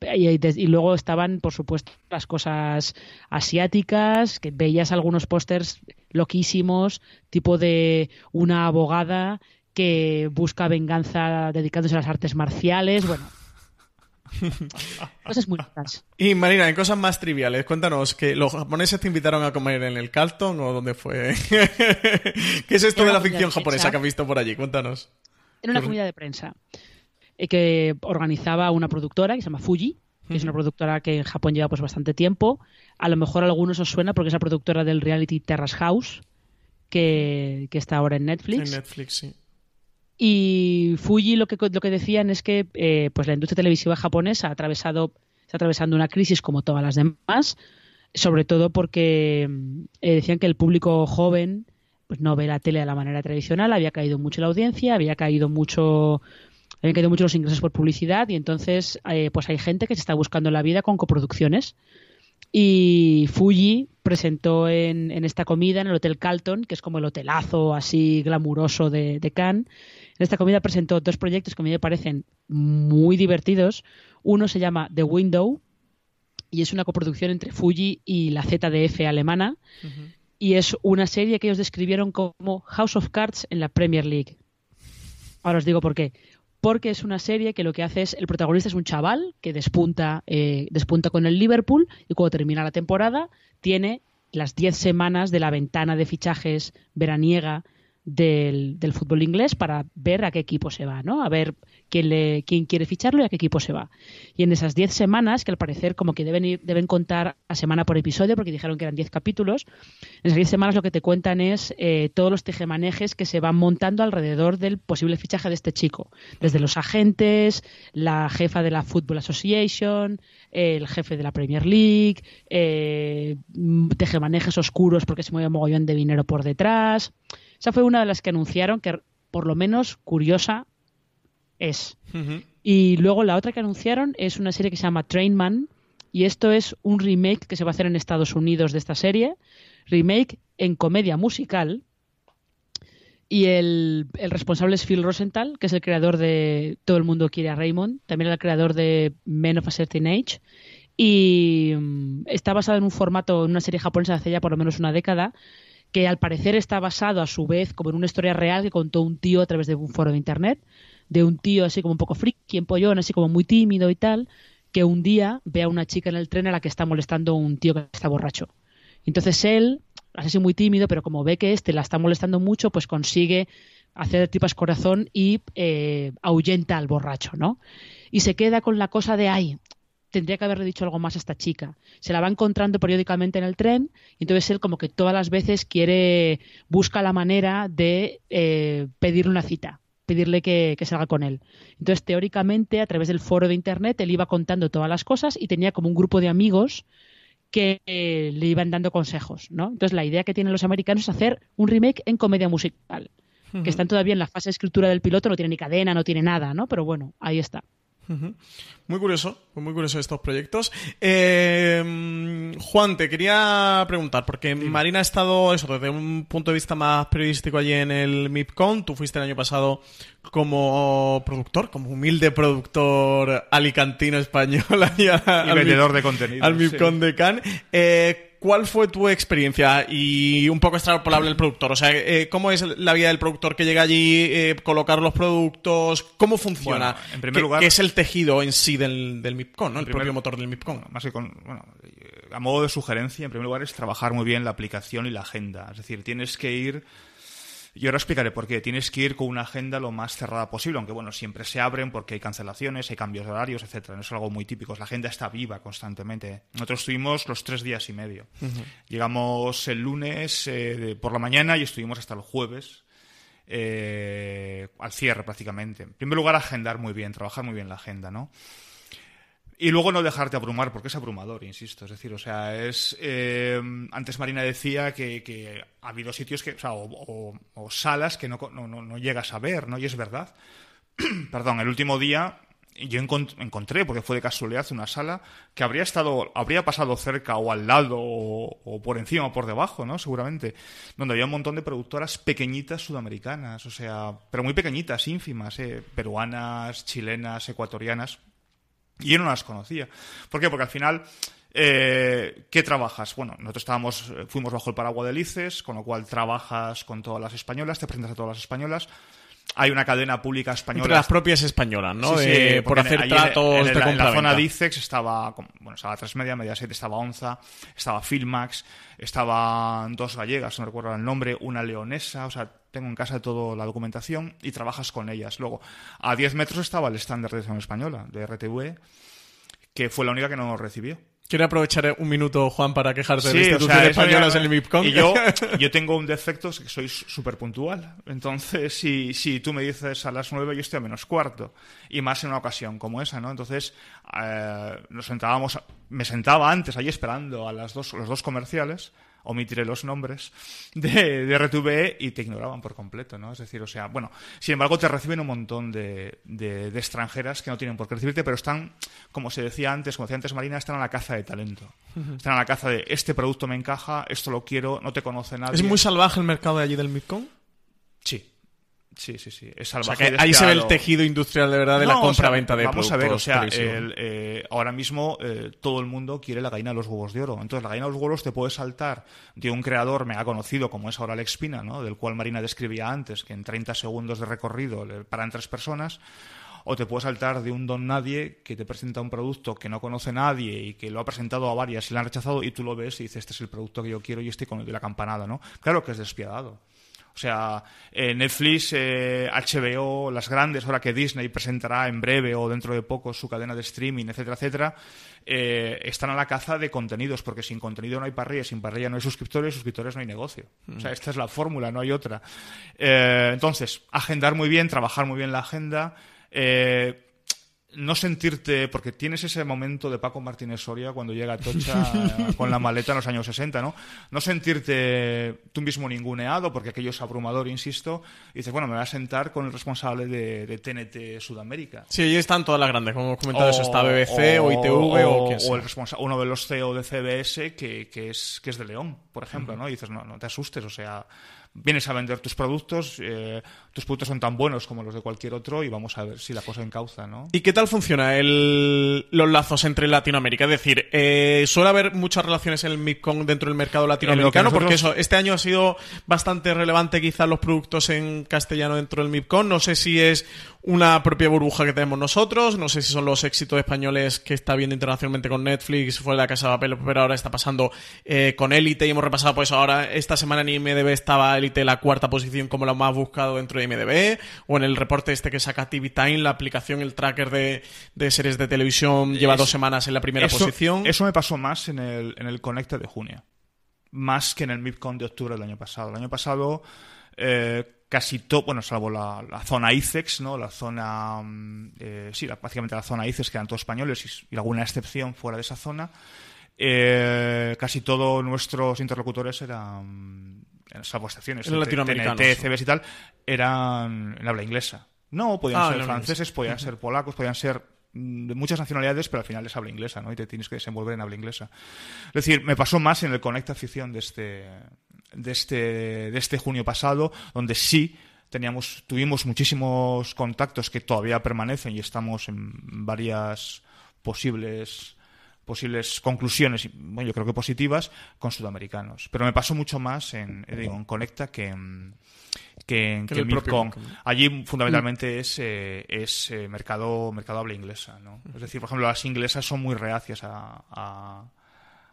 Y, luego estaban, por supuesto, las cosas asiáticas, que veías algunos pósters loquísimos, tipo de una abogada que busca venganza dedicándose a las artes marciales, bueno. cosas muy locas. Y Marina, en cosas más triviales, cuéntanos, que los japoneses te invitaron a comer en el Carlton o dónde fue? ¿Qué es esto de la ficción japonesa que has visto por allí? Cuéntanos. En una comida de prensa. Eh, que organizaba una productora que se llama Fuji, que es una productora que en Japón lleva pues bastante tiempo. A lo mejor a algunos os suena porque es la productora del reality Terrace House, que, está ahora en Netflix. En Netflix, sí. Y Fuji lo que, lo que decían es que eh, pues la industria televisiva japonesa ha atravesado, está atravesando una crisis como todas las demás, sobre todo porque eh, decían que el público joven pues no ve la tele de la manera tradicional, había caído mucho la audiencia, había caído mucho habían caído mucho los ingresos por publicidad y entonces eh, pues hay gente que se está buscando la vida con coproducciones. Y Fuji presentó en, esta comida en el Hotel Carlton, que es como el hotelazo así glamuroso de, de Cannes. En esta comida presentó dos proyectos que a mí me parecen muy divertidos. Uno se llama The Window y es una coproducción entre Fuji y la ZDF alemana. Y es una serie que ellos describieron como House of Cards en la Premier League. Ahora os digo por qué porque es una serie que lo que hace es, el protagonista es un chaval que despunta, eh, despunta con el Liverpool y cuando termina la temporada tiene las 10 semanas de la ventana de fichajes veraniega del, del, fútbol inglés para ver a qué equipo se va, ¿no? A ver quién, le, quién quiere ficharlo y a qué equipo se va. Y en esas 10 semanas, que al parecer como que deben, ir, deben contar a semana por episodio, porque dijeron que eran 10 capítulos, en esas 10 semanas lo que te cuentan es eh, todos los tejemanejes que se van montando alrededor del posible fichaje de este chico. Desde los agentes, la jefa de la Football Association, el jefe de la Premier League, eh, tejemanejes oscuros porque se mueve un mogollón de dinero por detrás. Esa fue una de las que anunciaron que, por lo menos, curiosa es. Y luego la otra que anunciaron es una serie que se llama Trainman. Y esto es un remake que se va a hacer en Estados Unidos de esta serie. Remake en comedia musical. Y el, el, responsable es Phil Rosenthal, que es el creador de Todo el mundo quiere a Raymond, también el creador de Men of a Certain Age. Y mm, está basado en un formato, en una serie japonesa de hace ya por lo menos una década, que al parecer está basado a su vez como en una historia real que contó un tío a través de un foro de internet, de un tío así como un poco friki, empollón, así como muy tímido y tal, que un día ve a una chica en el tren a la que está molestando un tío que está borracho. Entonces él, así muy tímido, pero como ve que este la está molestando mucho, pues consigue hacer tripas corazón y eh, ahuyenta al borracho, ¿no? Y se queda con la cosa de, ay, tendría que haberle dicho algo más a esta chica. Se la va encontrando periódicamente en el tren y entonces él como que todas las veces quiere, busca la manera de eh, pedirle una cita pedirle que, que, salga con él. Entonces, teóricamente, a través del foro de Internet, él iba contando todas las cosas y tenía como un grupo de amigos que eh, le iban dando consejos, ¿no? Entonces la idea que tienen los americanos es hacer un remake en comedia musical, que están todavía en la fase de escritura del piloto, no tiene ni cadena, no tiene nada, ¿no? Pero bueno, ahí está. Muy curioso, muy curioso estos proyectos. Eh, Juan, te quería preguntar, porque Marina ha estado, eso, desde un punto de vista más periodístico allí en el MIPCON. Tú fuiste el año pasado como productor, como humilde productor alicantino español. y vendedor de contenido. Al MIPCON de Cannes. Eh, ¿Cuál fue tu experiencia? Y un poco extrapolable el productor. O sea, eh, ¿cómo es la vida del productor que llega allí, eh, colocar los productos? ¿Cómo funciona? en primer lugar. ¿Qué es el tejido en sí del, del MIPCON, ¿no? el propio motor del MIPCON? más que con, bueno, a modo de sugerencia, en primer lugar, es trabajar muy bien la aplicación y la agenda. Es decir, tienes que ir y ahora explicaré por qué. Tienes que ir con una agenda lo más cerrada posible, aunque bueno, siempre se abren porque hay cancelaciones, hay cambios de horarios, etcétera. No es algo muy típico. La agenda está viva constantemente. Nosotros estuvimos los tres días y medio. Llegamos el lunes eh, por la mañana y estuvimos hasta el jueves. Eh, al cierre prácticamente. En primer lugar, agendar muy bien, trabajar muy bien la agenda, ¿no? Y luego no dejarte abrumar, porque es abrumador, insisto. Es decir, o sea, es. Eh, antes Marina decía que, ha habido sitios que. O, sea, o, salas que no, no, llegas a ver, ¿no? Y es verdad. Perdón, el último día yo encontré, porque fue de casualidad, una sala que habría estado, habría pasado cerca o al lado o, por encima o por debajo, ¿no? Seguramente, donde había un montón de productoras pequeñitas sudamericanas, o sea, pero muy pequeñitas, ínfimas, ¿eh? peruanas, chilenas, ecuatorianas, y yo no las conocía. ¿Por qué? Porque al final, eh, ¿qué trabajas? Bueno, nosotros estábamos, eh, fuimos bajo el paraguas de Lices, con lo cual trabajas con todas las españolas, te presentas a todas las españolas. Hay una cadena pública española. Entre las propias españolas, ¿no? Sí, por hacer tratos en, de en, la zona de ICEX estaba, bueno, estaba Transmedia, Mediaset, estaba Onza, estaba Filmax, estaban dos gallegas, no recuerdo el nombre, una leonesa, o sea, tengo en casa toda la documentación y trabajas con ellas. Luego, a 10 metros estaba el estándar de televisión española, de RTV, que fue la única que no recibió. Quiero aprovechar un minuto, Juan, para quejarse de instituciones españolas en el MIPCOM. Y yo, yo tengo un defecto, es que soy súper puntual. Entonces, si, si tú me dices a las nueve, yo estoy a menos cuarto. Y más en una ocasión como esa, ¿no? Entonces, eh, nos sentábamos, me sentaba antes ahí esperando a las dos, los dos comerciales omitiré los nombres, de, de RTVE y te ignoraban por completo, ¿no? Es decir, o sea, bueno, sin embargo te reciben un montón de, de, extranjeras que no tienen por qué recibirte, pero están, como se decía antes, como decía antes Marina, están a la caza de talento. Están a la caza de este producto me encaja, esto lo quiero, no te conoce nadie. ¿Es muy salvaje el mercado de allí del Midcon? Sí, Sí, sí, sí. Es salvaje. ahí se ve el tejido industrial de verdad de la compra-venta de vamos productos. Vamos a ver, o sea, el, eh, ahora mismo eh, todo el mundo quiere la gallina de los huevos de oro. Entonces, la gallina de los huevos te puede saltar de un creador me ha conocido como es ahora Alex Pina, ¿no? del cual Marina describía antes, que en 30 segundos de recorrido paran tres personas o te puede saltar de un don nadie que te presenta un producto que no conoce nadie y que lo ha presentado a varias y le han rechazado y tú lo ves y dices, este es el producto que yo quiero y estoy con el de la campanada, ¿no? Claro que es despiadado. O sea, eh, Netflix, HBO, eh, las grandes, ahora que Disney presentará en breve o dentro de poco su cadena de streaming, etcétera, etcétera, eh, están a la caza de contenidos, porque sin contenido no hay parrilla, sin parrilla no hay suscriptores, suscriptores no hay negocio. O sea, esta es la fórmula, no hay otra. entonces, agendar muy bien, trabajar muy bien la agenda no sentirte, porque tienes ese momento de Paco Martínez Soria cuando llega a Tocha con la maleta en los años 60, ¿no? No sentirte tú mismo ninguneado, porque aquello es abrumador, insisto, y dices, bueno, me voy a sentar con el responsable de, TNT Sudamérica. Sí, ahí están todas las grandes, como hemos comentado, eso está BBC o, ITV o, o, el uno de los CEO de CBS que, que, es, que es de León, por ejemplo, ¿no? Y dices, no, no te asustes, o sea vienes a vender tus productos, eh, tus productos son tan buenos como los de cualquier otro y vamos a ver si la cosa encauza, ¿no? ¿Y qué tal funciona el, los lazos entre Latinoamérica? Es decir, eh, suele haber muchas relaciones en el MIPCOM dentro del mercado latinoamericano, nosotros- porque eso, este año ha sido bastante relevante quizás los productos en castellano dentro del MIPCOM. No sé si es una propia burbuja que tenemos nosotros, no sé si son los éxitos españoles que está viendo internacionalmente con Netflix, fue la Casa de Papel, pero ahora está pasando eh, con Elite y hemos repasado pues ahora esta semana en IMDB estaba Elite en la cuarta posición como la más buscado dentro de IMDB o en el reporte este que saca TV Time, la aplicación, el tracker de, de series de televisión lleva Es- dos semanas en la primera eso, posición. Eso me pasó más en el, en el Conecta de junio. Más que en el MIPCON de octubre del año pasado. El año pasado, eh, casi todo, bueno, salvo la, la zona ICEX, ¿no? La zona, mm, eh, sí, la- básicamente la zona ICEX, que eran todos españoles y, y alguna excepción fuera de esa zona, eh, casi todos nuestros interlocutores eran, eh, salvo excepciones. TNT, CBS y tal, eran en habla inglesa. No, podían Ah, ser franceses, podían ser polacos, podían ser mm, de muchas nacionalidades, pero al final es habla inglesa, ¿no? Y te tienes que desenvolver en habla inglesa. Es decir, me pasó más en el Conecta Afición de este, de este, de este junio pasado, donde sí teníamos, tuvimos muchísimos contactos que todavía permanecen y estamos en varias posibles posibles conclusiones, bueno, yo creo que positivas, con sudamericanos. Pero me pasó mucho más en, eh, digo, en Conecta que en, que en, Que que el propio. Allí fundamentalmente es, eh, es eh, mercado, mercado habla inglesa. ¿no? Es decir, por ejemplo, las inglesas son muy reacias a, a,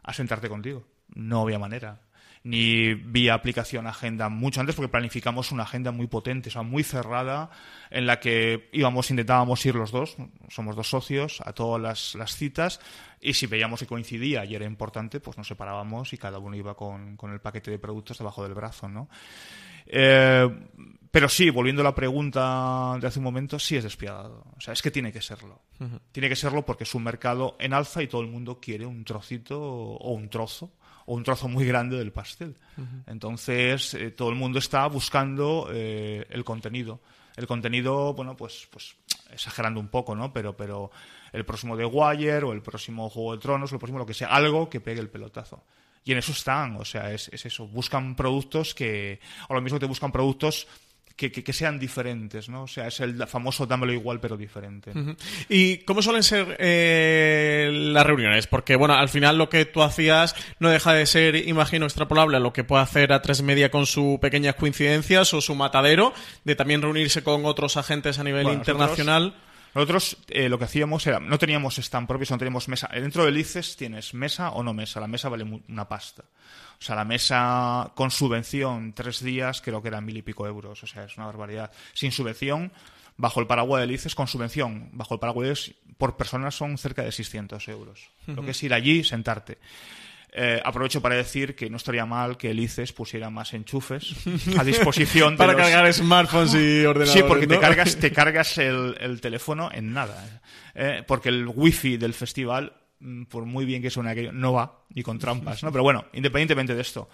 a sentarte contigo. No había manera. Ni vía aplicación agenda mucho antes porque planificamos una agenda muy potente, o sea, muy cerrada, en la que íbamos, intentábamos ir los dos, somos dos socios, a todas las, las citas, y si veíamos que coincidía y era importante, pues nos separábamos y cada uno iba con, con el paquete de productos debajo del brazo, ¿no? Eh, pero sí, volviendo a la pregunta de hace un momento, sí es despiadado. O sea, es que tiene que serlo. Tiene que serlo porque es un mercado en alza y todo el mundo quiere un trocito o un trozo o un trozo muy grande del pastel. Entonces, eh, todo el mundo está buscando eh, el contenido. El contenido, bueno, pues, pues exagerando un poco, ¿no? Pero, pero el próximo The Wire o el próximo Juego de Tronos, o el próximo lo que sea, algo que pegue el pelotazo. Y en eso están, o sea, es, es eso. Buscan productos que, o lo mismo que te buscan productos que, que, que sean diferentes, ¿no? O sea, es el famoso dámelo igual pero diferente. ¿Y cómo suelen ser eh, las reuniones? Porque, bueno, al final lo que tú hacías no deja de ser, imagino, extrapolable a lo que puede hacer a tres media con sus pequeñas coincidencias o su matadero, de también reunirse con otros agentes a nivel Bueno, internacional. Nosotros eh, lo que hacíamos era, no teníamos stand propios, no teníamos mesa. Dentro del ICES tienes mesa o no mesa. La mesa vale una pasta. O sea, la mesa con subvención, tres días, creo que eran mil y pico euros. O sea, es una barbaridad. Sin subvención, bajo el paraguas del ICES, con subvención, bajo el paraguas por persona son cerca de 600 euros. Lo que es ir allí, sentarte. Eh, aprovecho para decir que no estaría mal que el ICES pusiera más enchufes a disposición de Para los- cargar smartphones y ordenadores. Sí, porque te cargas, te cargas el, el teléfono en nada. ¿eh? porque el wifi del festival, por muy bien que suene aquello, no va, ni con trampas, ¿no? Pero bueno, independientemente de esto.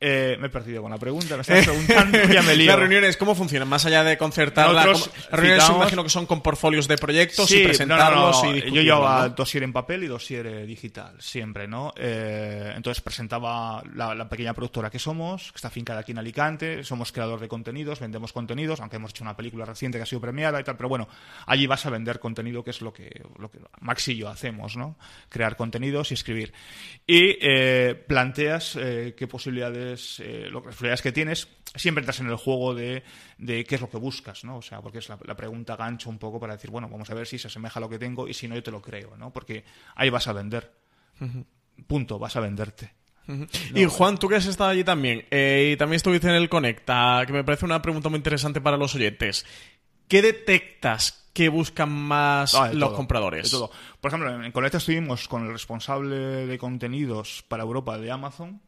Eh, me he perdido con la pregunta, me estás preguntando, ya me lío. Las reuniones, ¿cómo funcionan? Más allá de ¿cómo- las reuniones citamos- imagino que son con portfolios de proyectos Sí, y presentarlos no, no. y Yo discutirlos, llevaba ¿no? dossier en papel y dossier eh, digital, siempre, ¿no? Eh, entonces presentaba la, la pequeña productora que somos, que está afincada aquí en Alicante, somos creador de contenidos, vendemos contenidos, aunque hemos hecho una película reciente que ha sido premiada y tal, pero bueno, allí vas a vender contenido, que es lo que, lo que Max y yo hacemos, ¿no? Crear contenidos y escribir. Y eh, planteas eh, qué posibilidades, eh, lo- las posibilidades que tienes, siempre entras en el juego de, de qué es lo que buscas, ¿no? O sea, porque es la, la pregunta gancho un poco para decir, bueno, vamos a ver si se asemeja a lo que tengo y si no, yo te lo creo, ¿no? Porque ahí vas a vender. Punto, vas a venderte. Y Juan, tú que has estado allí también, eh, y también estuviste en el Conecta, que me parece una pregunta muy interesante para los oyentes. ¿Qué detectas que buscan más Ah, los todo, compradores? todo. Por ejemplo, en Conecta estuvimos con el responsable de contenidos para Europa de Amazon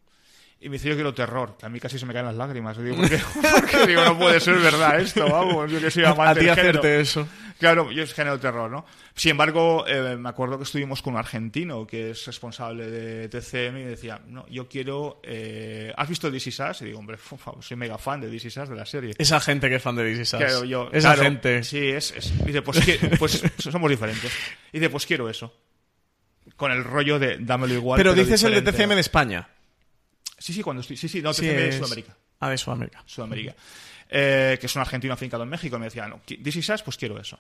y me dice yo quiero terror, que a mí casi se me caen las lágrimas. Digo, ¿por qué? Porque digo, no puede ser verdad esto, vamos, yo que soy A amante ti del género. hacerte eso. Claro, yo es género terror, ¿no? Sin embargo, eh, me acuerdo que estuvimos con un argentino que es responsable de TCM y decía, no, yo quiero... eh, ¿Has visto This Is Us? Y digo, hombre, soy mega fan de This Is Us, de la serie. Esa gente que es fan de This Is Us. Claro, yo, Esa claro, gente. Sí, es, es- dice, pues, que- pues somos diferentes. Y dice, pues quiero eso. Con el rollo de dámelo igual. pero dices el de. TCM de España. Sí, sí, cuando estoy. Sí, sí, no, Sí, TCM de es- Sudamérica. Ah, de Sudamérica. Sudamérica. Eh, que es un argentino afincado en México. Y me decía, no, This Is Us, pues quiero eso.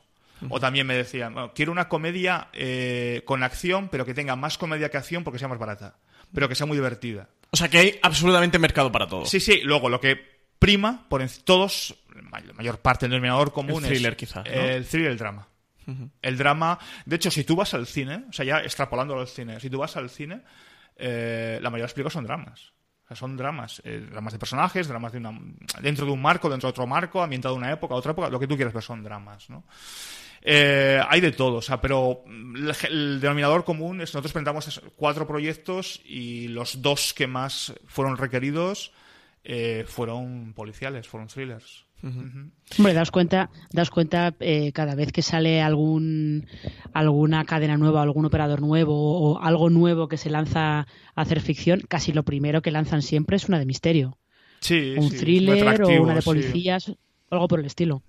O también me decían, "Bueno, quiero una comedia eh, con acción, pero que tenga más comedia que acción porque sea más barata. Pero que sea muy divertida. O sea que hay absolutamente mercado para todo. Sí, sí. Luego, lo que prima por todos, la mayor parte del denominador común El thriller, es quizás, ¿no? el thriller el drama. El drama, de hecho, si tú vas al cine, o sea, ya extrapolándolo al cine, si tú vas al cine, eh, la mayoría de las películas son dramas. Son dramas, eh, dramas de personajes, dramas de una, dentro de un marco, dentro de otro marco, ambientado en una época, otra época, lo que tú quieras, pero son dramas, ¿no? Eh, hay de todo, o sea, pero el, denominador común es nosotros presentamos es- cuatro proyectos y los dos que más fueron requeridos eh, fueron policiales, fueron thrillers. Hombre, daos cuenta, daos cuenta eh, cada vez que sale algún alguna cadena nueva, algún operador nuevo o algo nuevo que se lanza a hacer ficción, casi lo primero que lanzan siempre es una de misterio. Sí, un sí, thriller o una de policías, algo por el estilo.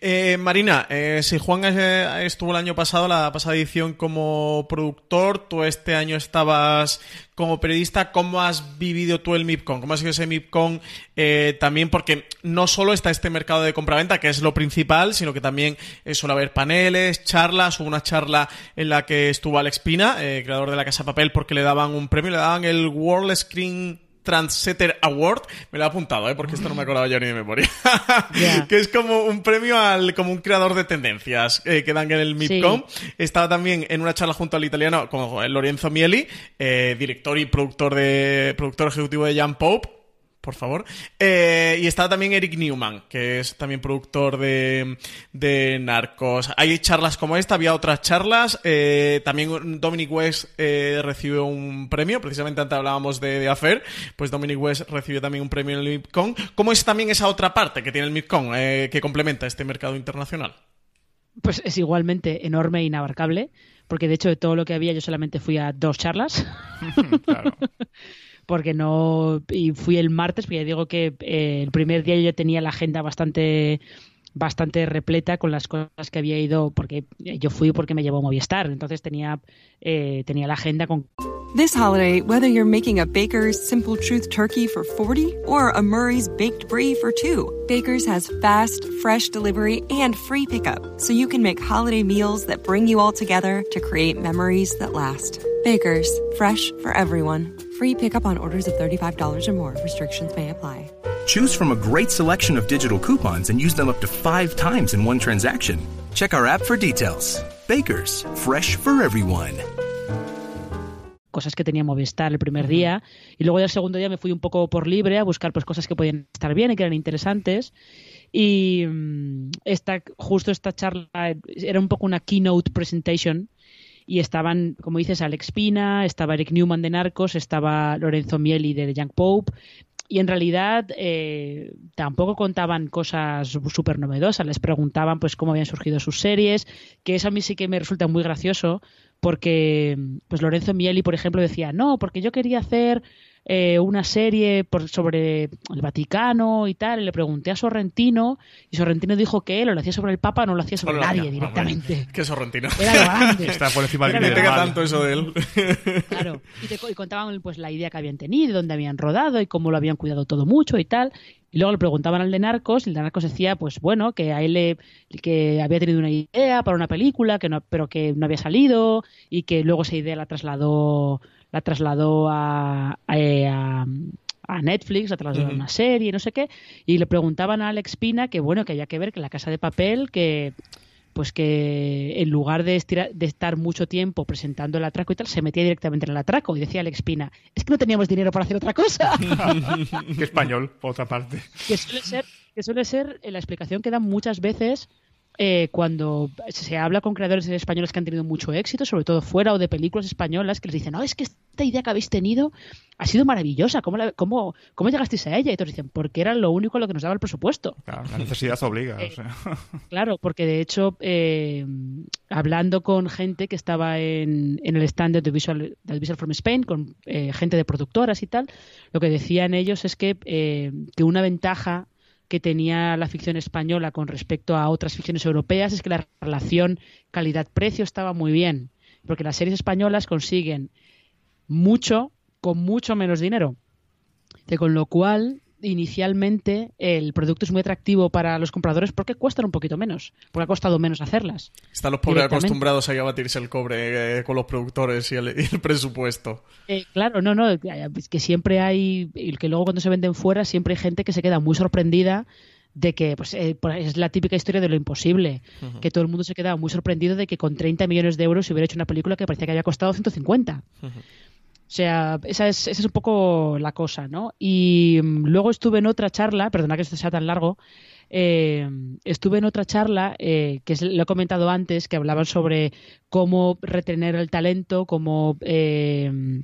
Eh, Marina, eh, si Juan eh, estuvo el año pasado, la pasada edición como productor, tú este año estabas como periodista, ¿cómo has vivido tú el MIPCON? ¿Cómo ha sido ese MIPCON? Eh, también porque no solo está este mercado de compraventa, que es lo principal, sino que también eh, suele haber paneles, charlas, hubo una charla en la que estuvo Alex Pina, creador de La Casa Papel, porque le daban un premio, le daban el World Screen Trendsetter Award, me lo he apuntado, ¿eh? porque esto no me acordaba yo ni de memoria. Que es como un premio al como un creador de tendencias eh, que dan en el MIPCOM. Estaba también en una charla junto al italiano como Lorenzo Mieli, eh, director y productor de productor ejecutivo de Jan Pope. Por favor. Eh, y estaba también Eric Newman, que es también productor de, de Narcos. Hay charlas como esta, había otras charlas. Eh, también Dominic West eh, recibió un premio, precisamente antes hablábamos de, de Affair, pues Dominic West recibió también un premio en el MIPCOM. ¿Cómo es también esa otra parte que tiene el MIPCOM, eh, que complementa este mercado internacional? Pues es igualmente enorme e inabarcable, porque de hecho de todo lo que había yo solamente fui a dos charlas. Claro. Porque no y fui el martes porque ya digo que eh, el primer día yo ya tenía la agenda bastante bastante repleta con las cosas que había ido porque yo fui porque me llevó Movistar entonces tenía eh, tenía la agenda con This holiday, whether you're making a Baker's Simple Truth turkey for 40 or a Murray's Baked Brie for 2, Baker's has fast, fresh delivery and free pickup, so you can make holiday meals that bring you all together to create memories that last. Baker's, fresh for everyone. Free pickup on orders of $35 or more. Restrictions may apply. Choose from a great selection of digital coupons and use them up to five times in one transaction. Check our app for details. Bakers, fresh for everyone. cosas que tenía Movistar el primer día y luego ya el segundo día me fui un poco por libre a buscar pues cosas que podían estar bien y que eran interesantes y mm, esta justo esta charla era un poco una keynote presentation y estaban, como dices, Alex Pina, estaba Eric Newman de Narcos, estaba Lorenzo Mieli de Young Pope y en realidad eh, tampoco contaban cosas súper novedosas, les preguntaban pues cómo habían surgido sus series, que eso a mí sí que me resulta muy gracioso porque pues Lorenzo Mieli, por ejemplo, decía, no, porque yo quería hacer eh, una serie por, sobre el Vaticano y tal, y le pregunté a Sorrentino, y Sorrentino dijo que él lo hacía sobre el Papa, no lo hacía sobre Hola, nadie hombre. directamente. Qué sorrentino. Era lo grande. Está por encima del tanto eso de él. Claro, y, te, y contaban pues la idea que habían tenido, dónde habían rodado y cómo lo habían cuidado todo mucho y tal. Y luego le preguntaban al de Narcos, y el de Narcos decía, pues bueno, que a él le, que había tenido una idea para una película, que no, pero que no había salido, y que luego esa idea la trasladó, la trasladó a, a, a- a Netflix, la trasladó a una serie, no sé qué, y le preguntaban a Alex Pina que bueno, que había que ver que la casa de papel, que pues que en lugar de, estira- de estar mucho tiempo presentando el atraco y tal, se metía directamente en el atraco. Y decía Alex Pina, es que no teníamos dinero para hacer otra cosa. Qué español, por otra parte. que suele ser, que suele ser eh, la explicación que dan muchas veces eh, cuando se habla con creadores españoles que han tenido mucho éxito, sobre todo fuera o de películas españolas, que les dicen, no, es que esta idea que habéis tenido ha sido maravillosa, ¿cómo, la- cómo, cómo llegasteis a ella? Y todos dicen, porque era lo único a lo que nos daba el presupuesto. Claro, la necesidad obliga. Eh, o sea. Claro, porque de hecho, eh, hablando con gente que estaba en, en el stand de The Visual, del Visual from Spain, con eh, gente de productoras y tal, lo que decían ellos es que, eh, que una ventaja que tenía la ficción española con respecto a otras ficciones europeas es que la relación calidad-precio estaba muy bien, porque las series españolas consiguen mucho con mucho menos dinero. Con lo cual inicialmente el producto es muy atractivo para los compradores porque cuestan un poquito menos, porque ha costado menos hacerlas. Están los pobres acostumbrados a batirse el cobre eh, con los productores y el, presupuesto. Eh, claro, no, no, es que siempre hay, que luego cuando se venden fuera siempre hay gente que se queda muy sorprendida de que pues, eh, es la típica historia de lo imposible, que todo el mundo se queda muy sorprendido de que con 30 millones de euros se hubiera hecho una película que parecía que había costado 150. O sea, esa es, esa es un poco la cosa, ¿no? Y mm, luego estuve en otra charla, perdona que esto sea tan largo, eh, estuve en otra charla eh, que lo he comentado antes, que hablaban sobre cómo retener el talento, cómo eh,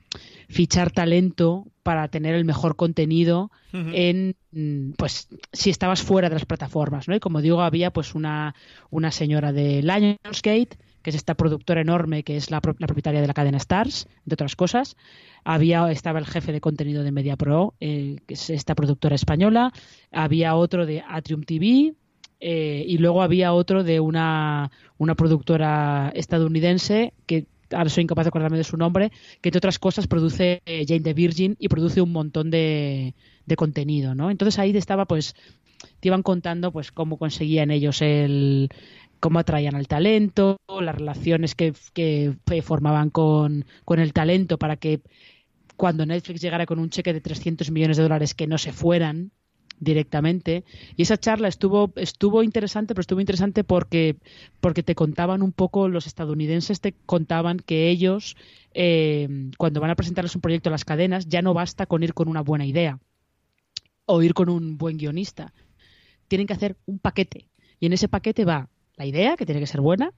fichar talento para tener el mejor contenido en, mm, pues, si estabas fuera de las plataformas, ¿no? Y como digo, había pues una, una señora de Lionsgate que es esta productora enorme que es la, propietaria de la cadena Stars, de otras cosas. Había, estaba el jefe de contenido de MediaPro, eh, que es esta productora española. Había otro de Atrium TV, eh, y luego había otro de una, una productora estadounidense que ahora soy incapaz de acordarme de su nombre, que entre otras cosas produce eh, Jane the Virgin y produce un montón de, de contenido, ¿no? Entonces ahí estaba pues te iban contando pues cómo conseguían ellos el, cómo atraían al talento, las relaciones que, formaban con, el talento para que cuando Netflix llegara con un cheque de 300 millones de dólares que no se fueran directamente. Y esa charla estuvo, estuvo interesante, pero estuvo interesante porque, porque te contaban un poco, los estadounidenses te contaban que ellos, eh, cuando van a presentarles un proyecto a las cadenas, ya no basta con ir con una buena idea o ir con un buen guionista. Tienen que hacer un paquete. Y en ese paquete va la idea, que tiene que ser buena,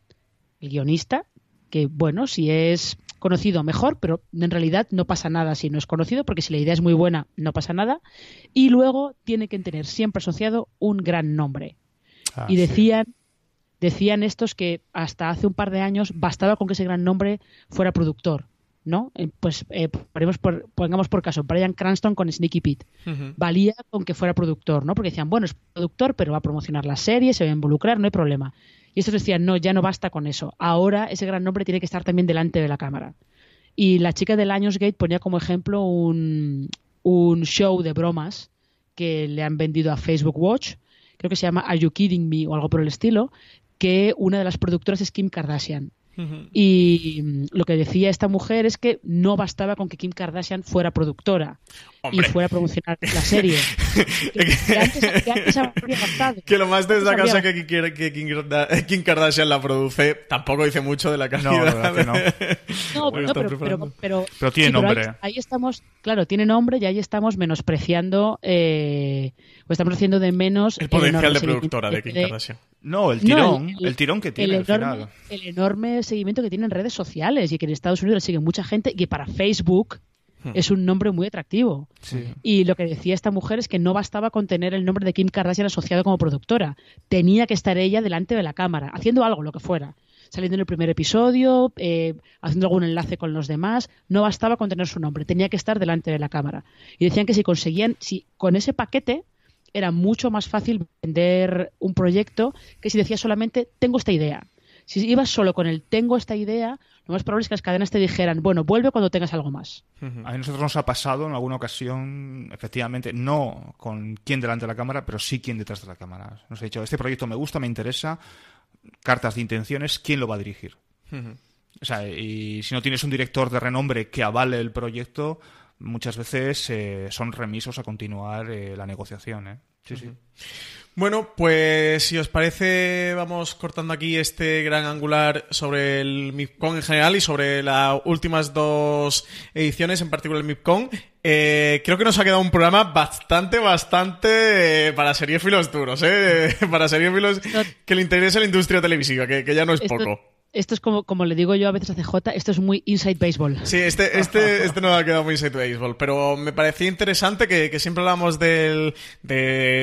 el guionista, que bueno, si es conocido mejor, pero en realidad no pasa nada si no es conocido, porque si la idea es muy buena no pasa nada. Y luego tiene que tener siempre asociado un gran nombre. Ah, y decían, decían estos que hasta hace un par de años bastaba con que ese gran nombre fuera productor. ¿No? Eh, pues eh, por, pongamos por caso Brian Cranston con Sneaky Pete. Valía con que fuera productor, ¿no? Porque decían, bueno, es productor, pero va a promocionar la serie, se va a involucrar, no hay problema. Y estos decían, no, ya no basta con eso. Ahora ese gran nombre tiene que estar también delante de la cámara. Y la chica de Lionsgate ponía como ejemplo un, un show de bromas que le han vendido a Facebook Watch, creo que se llama Are You Kidding Me o algo por el estilo, que una de las productoras es Kim Kardashian. Y mm, lo que decía esta mujer es que no bastaba con que Kim Kardashian fuera productora y fuera a promocionar la serie. que, lo más destacado que, que, que Kim, Kardashian la produce tampoco dice mucho de la calidad. No, no. pero, pero, pero, tiene nombre. ahí, estamos, claro, tiene nombre y ahí estamos menospreciando eh, o estamos haciendo de menos el potencial de productora de Kim Kardashian. No, el tirón, el, tirón que tiene el enorme, El enorme seguimiento que tiene en redes sociales y que en Estados Unidos le sigue mucha gente y para Facebook hmm. es un nombre muy atractivo. Y lo que decía esta mujer es que no bastaba con tener el nombre de Kim Kardashian asociado como productora. Tenía que estar ella delante de la cámara, haciendo algo, lo que fuera. Saliendo en el primer episodio, eh, haciendo algún enlace con los demás. No bastaba con tener su nombre, tenía que estar delante de la cámara. Y decían que si conseguían, si con ese paquete era mucho más fácil vender un proyecto que si decías solamente tengo esta idea. Si ibas solo con el tengo esta idea, lo más probable es que las cadenas te dijeran, bueno, vuelve cuando tengas algo más. A nosotros nos ha pasado en alguna ocasión, efectivamente, no con quién delante de la cámara, pero sí quién detrás de la cámara. Nos ha dicho, este proyecto me gusta, me interesa, cartas de intenciones, ¿quién lo va a dirigir? O sea, y si no tienes un director de renombre que avale el proyecto, muchas veces eh, son remisos a continuar eh, la negociación. ¿eh? Sí, sí. Bueno, pues si os parece, vamos cortando aquí este gran angular sobre el MIPCON en general y sobre las últimas dos ediciones, en particular el MIPCON. creo que nos ha quedado un programa bastante, bastante para seriéfilos duros, ¿eh? para seriéfilos que le interesa la industria televisiva, que, ya no es poco esto es como, como le digo yo a veces a CJ, esto es muy inside baseball. Sí, este, este, este no ha quedado muy inside baseball, pero me parecía interesante que, siempre hablamos de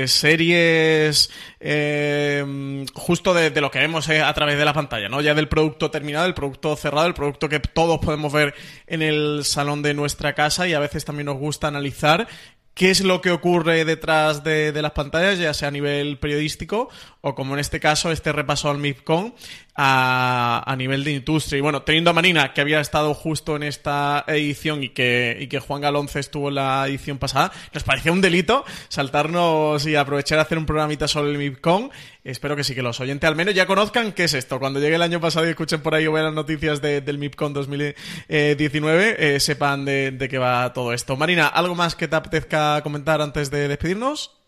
series eh, justo de, lo que vemos eh, a través de la pantalla, ¿no? Ya del producto terminado, el producto cerrado, el producto que todos podemos ver en el salón de nuestra casa y a veces también nos gusta analizar qué es lo que ocurre detrás de, las pantallas, ya sea a nivel periodístico o como en este caso este repaso al MIPCON a, a nivel de industria. Y bueno, teniendo a Marina, que había estado justo en esta edición y que, y que Juan Galonce estuvo en la edición pasada, nos parecía un delito saltarnos y aprovechar a hacer un programita sobre el MIPCON. Espero que sí, que los oyentes al menos ya conozcan qué es esto. Cuando llegue el año pasado y escuchen por ahí o vean las noticias del MIPCON 2019, eh, sepan de, de qué va todo esto. Marina, ¿algo más que te apetezca comentar antes de despedirnos?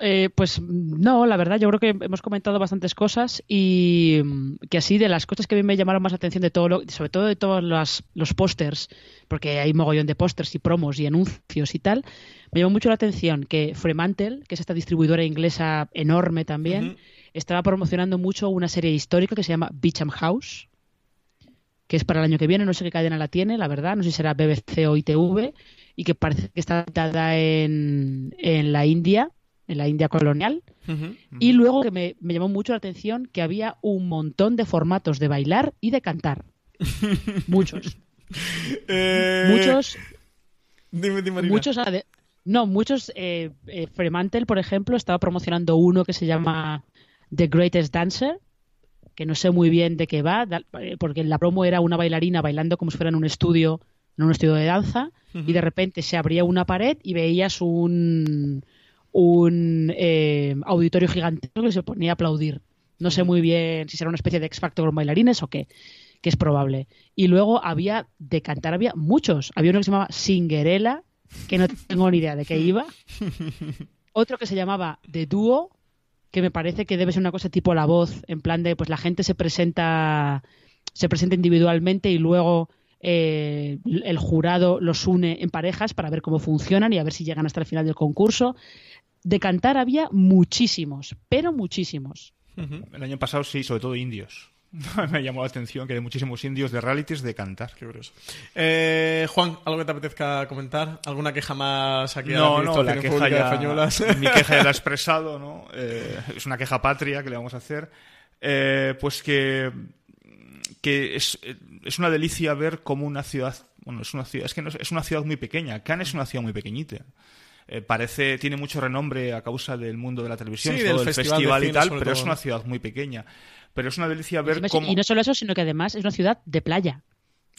Eh, pues no, la verdad, yo creo que hemos comentado bastantes cosas y mm, que así de las cosas que a mí me llamaron más la atención de todo, lo, sobre todo de todos los, los pósters, porque hay mogollón de pósters y promos y anuncios y tal, me llamó mucho la atención que Fremantle, que es esta distribuidora inglesa enorme también, estaba promocionando mucho una serie histórica que se llama Beecham House, que es para el año que viene, no sé qué cadena la tiene, la verdad, no sé si será BBC o ITV, y que parece que está dada en, en la India en la India colonial. Y luego que me, llamó mucho la atención que había un montón de formatos de bailar y de cantar. muchos. Eh, muchos. Dime, dime, muchos. No, muchos. Eh, eh, Fremantle, por ejemplo, estaba promocionando uno que se llama The Greatest Dancer, que no sé muy bien de qué va, porque la promo era una bailarina bailando como si fuera en un estudio, en un estudio de danza, y de repente se abría una pared y veías un un eh, auditorio gigantesco que se ponía a aplaudir. No sé muy bien si será una especie de X Factor con bailarines o qué, que es probable. Y luego había, de cantar había muchos. Había uno que se llamaba Singerela, que no tengo ni idea de qué iba. Otro que se llamaba The Duo, que me parece que debe ser una cosa tipo la voz, en plan de pues la gente se presenta se presenta individualmente y luego eh, el jurado los une en parejas para ver cómo funcionan y a ver si llegan hasta el final del concurso de cantar había muchísimos, pero muchísimos. El año pasado sí, sobre todo indios. Me llamó la atención que hay muchísimos indios de realities de cantar. Qué curioso. Eh, Juan, ¿algo que te apetezca comentar? ¿Alguna queja más aquí no, no, la queja ya, Mi queja ya la he expresado, ¿no? Eh, es una queja patria que le vamos a hacer. Eh, pues que, que es, es, una delicia ver cómo una ciudad... Bueno, es una ciudad... Es que es una ciudad muy pequeña. Cannes es una ciudad muy pequeñita. Eh, parece tiene mucho renombre a causa del mundo de la televisión y todo el festival, y tal, pero es una ciudad muy pequeña. Pero es una delicia ver cómo... Y no solo eso, sino que además es una ciudad de playa.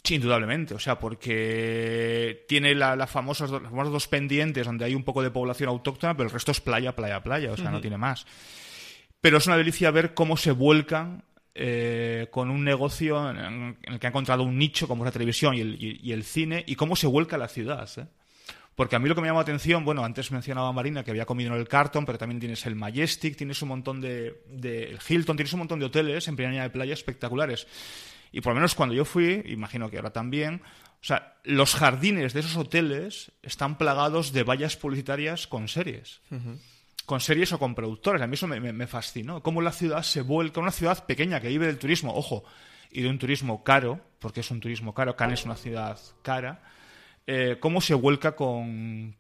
Sí, indudablemente. O sea, porque tiene la, la famosas, los famosos dos pendientes donde hay un poco de población autóctona, pero el resto es playa, playa, playa. O sea, no tiene más. Pero es una delicia ver cómo se vuelcan eh, con un negocio en, el que ha encontrado un nicho como es la televisión y el, y el cine y cómo se vuelca la ciudad. ¿eh? Porque a mí lo que me llamó la atención, bueno, antes mencionaba Marina que había comido en el Carton, pero también tienes el Majestic, tienes un montón de, el Hilton, tienes un montón de hoteles en primera línea de playa espectaculares. Y por lo menos cuando yo fui, imagino que ahora también, o sea, los jardines de esos hoteles están plagados de vallas publicitarias con series. Con series o con productores. A mí eso me, me, fascinó. Cómo la ciudad se vuelca, una ciudad pequeña que vive del turismo, ojo, y de un turismo caro, porque es un turismo caro. Cannes es una ciudad cara eh, cómo se vuelca con,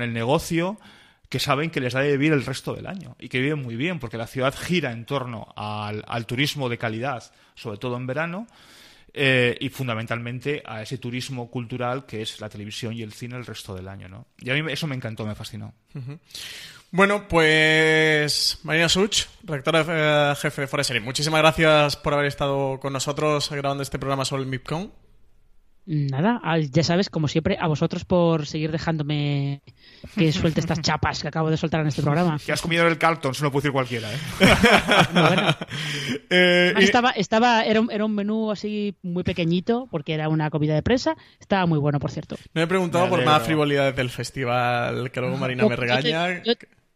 el negocio que saben que les da de vivir el resto del año y que viven muy bien porque la ciudad gira en torno al, turismo de calidad, sobre todo en verano, eh, y fundamentalmente a ese turismo cultural que es la televisión y el cine el resto del año. ¿no? Y a mí eso me encantó, me fascinó. Bueno, pues Marina Such, rectora eh, jefe de Forest muchísimas gracias por haber estado con nosotros grabando este programa sobre el MIPCON. Nada, ya sabes, como siempre, a vosotros por seguir dejándome que suelte estas chapas que acabo de soltar en este programa. Que has comido el Carlton, se lo puede decir cualquiera, ¿eh? eh estaba, estaba, era un, era un menú así muy pequeñito, porque era una comida de presa. Estaba muy bueno, por cierto. No he preguntado por más frivolidades del festival, que luego Marina me regaña.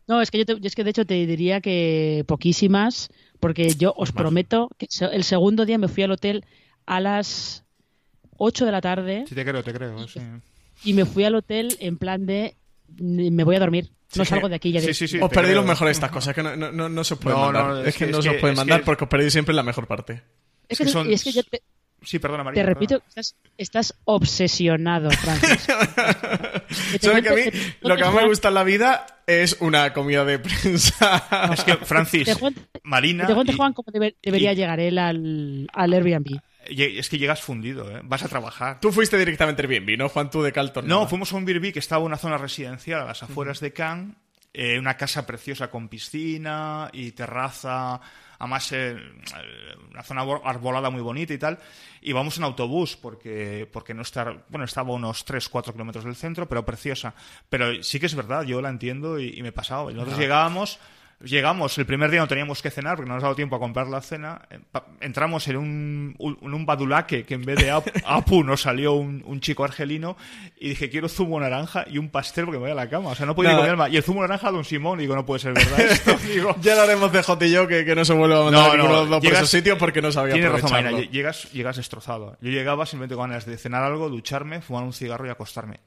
no, es que yo, es que de hecho te diría que poquísimas, porque yo os prometo que el segundo día me fui al hotel a las 8 de la tarde. Sí, te creo, te creo. Y me fui al hotel en plan de. Me voy a dormir. no salgo de aquí ya. Sí, sí, sí, os perdí lo mejor de estas cosas, que no, no, no, se os puede mandar. es, que, no se os puede mandar porque os perdí siempre la mejor parte. Es que, es que yo te, Sí, perdona, María. Te repito, estás, estás, obsesionado, Francis. ¿Sabes que a mí lo que más me gusta en la vida es una comida de prensa? es que, Francis, Marina... Te cuento, Juan, cómo debería llegar él al, al Airbnb. Es que llegas fundido, ¿eh? vas a trabajar. Tú fuiste directamente al Airbnb, ¿no, Juan? Tú de Calton. No, nada. fuimos a un Birbi que estaba en una zona residencial a las afueras de Cannes, eh, una casa preciosa con piscina y terraza, además eh, una zona arbolada muy bonita y tal. Y vamos en autobús porque, porque no está, bueno, estaba a unos 3-4 kilómetros del centro, pero preciosa. Pero sí que es verdad, yo la entiendo y, y me. Y Nosotros llegábamos... Llegamos, el primer día no teníamos que cenar porque no nos ha dado tiempo a comprar la cena. Eh, Entramos en un, un, un badulaque que en vez de ap- Apu nos salió un, un chico argelino y dije, quiero zumo naranja y un pastel porque me voy a la cama. O sea, no podía ni Nada. comer más. Y el zumo naranja, don Simón, y digo, no puede ser verdad esto. Digo, Ya lo haremos de J y yo, que, que no se vuelva a mandar No, no, de dos por esos sitios porque no sabía Tienes razón, lle- Llegas, llegas destrozado. Yo llegaba simplemente con ganas de cenar algo, ducharme, fumar un cigarro y acostarme.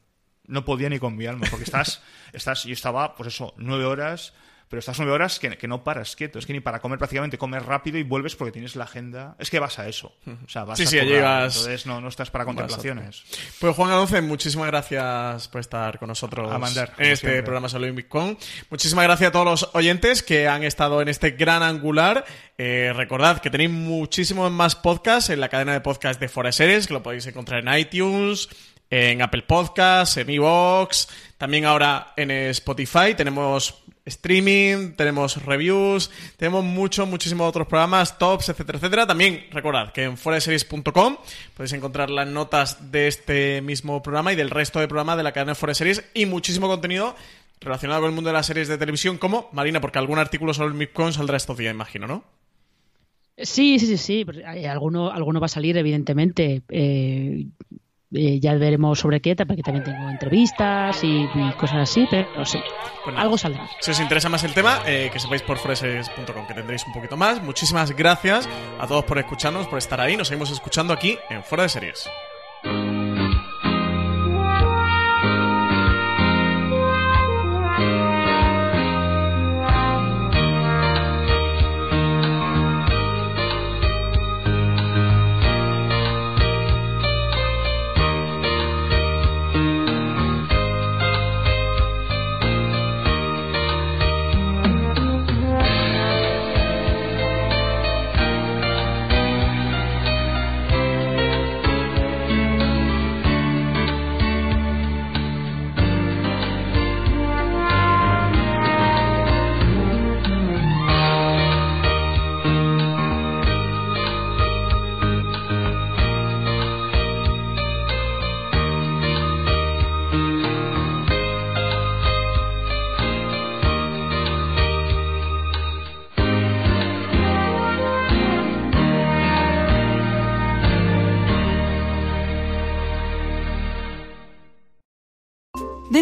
No podía ni con mi alma, porque estás, estás, yo estaba, pues eso, nueve horas, pero estás nueve horas que, que no paras quieto. Es que ni para comer prácticamente comes rápido y vuelves porque tienes la agenda. Es que vas a eso. O sea, vas Sí, a sí, currar, llegas- Entonces no, no estás para contemplaciones. Pues Juan Alonce, muchísimas gracias por estar con nosotros A mandar, como en este siempre. programa Solo Con. Muchísimas gracias a todos los oyentes que han estado en este gran angular. Eh, recordad que tenéis muchísimos más podcasts en la cadena de podcast de Series, que lo podéis encontrar en iTunes, en Apple Podcasts, en iVoox, también ahora en Spotify. Tenemos streaming, tenemos reviews, tenemos muchos, muchísimos otros programas, tops, etcétera, etcétera. También recordad que en foreseries.com podéis encontrar las notas de este mismo programa y del resto de programas de la cadena de Fuera de Series y muchísimo contenido relacionado con el mundo de las series de televisión, como Marina, porque algún artículo sobre el MIPCON saldrá estos días, imagino, ¿no? Sí, sí, sí, sí. alguno, alguno va a salir, evidentemente. Eh, eh, ya veremos sobre qué, porque también tengo entrevistas y, y cosas así, pero sí, Pues nada. algo saldrá. Si os interesa más el tema, eh, que sepáis por foreseries.com que tendréis un poquito más. Muchísimas gracias a todos por escucharnos, por estar ahí. Nos seguimos escuchando aquí en Fuera de Series.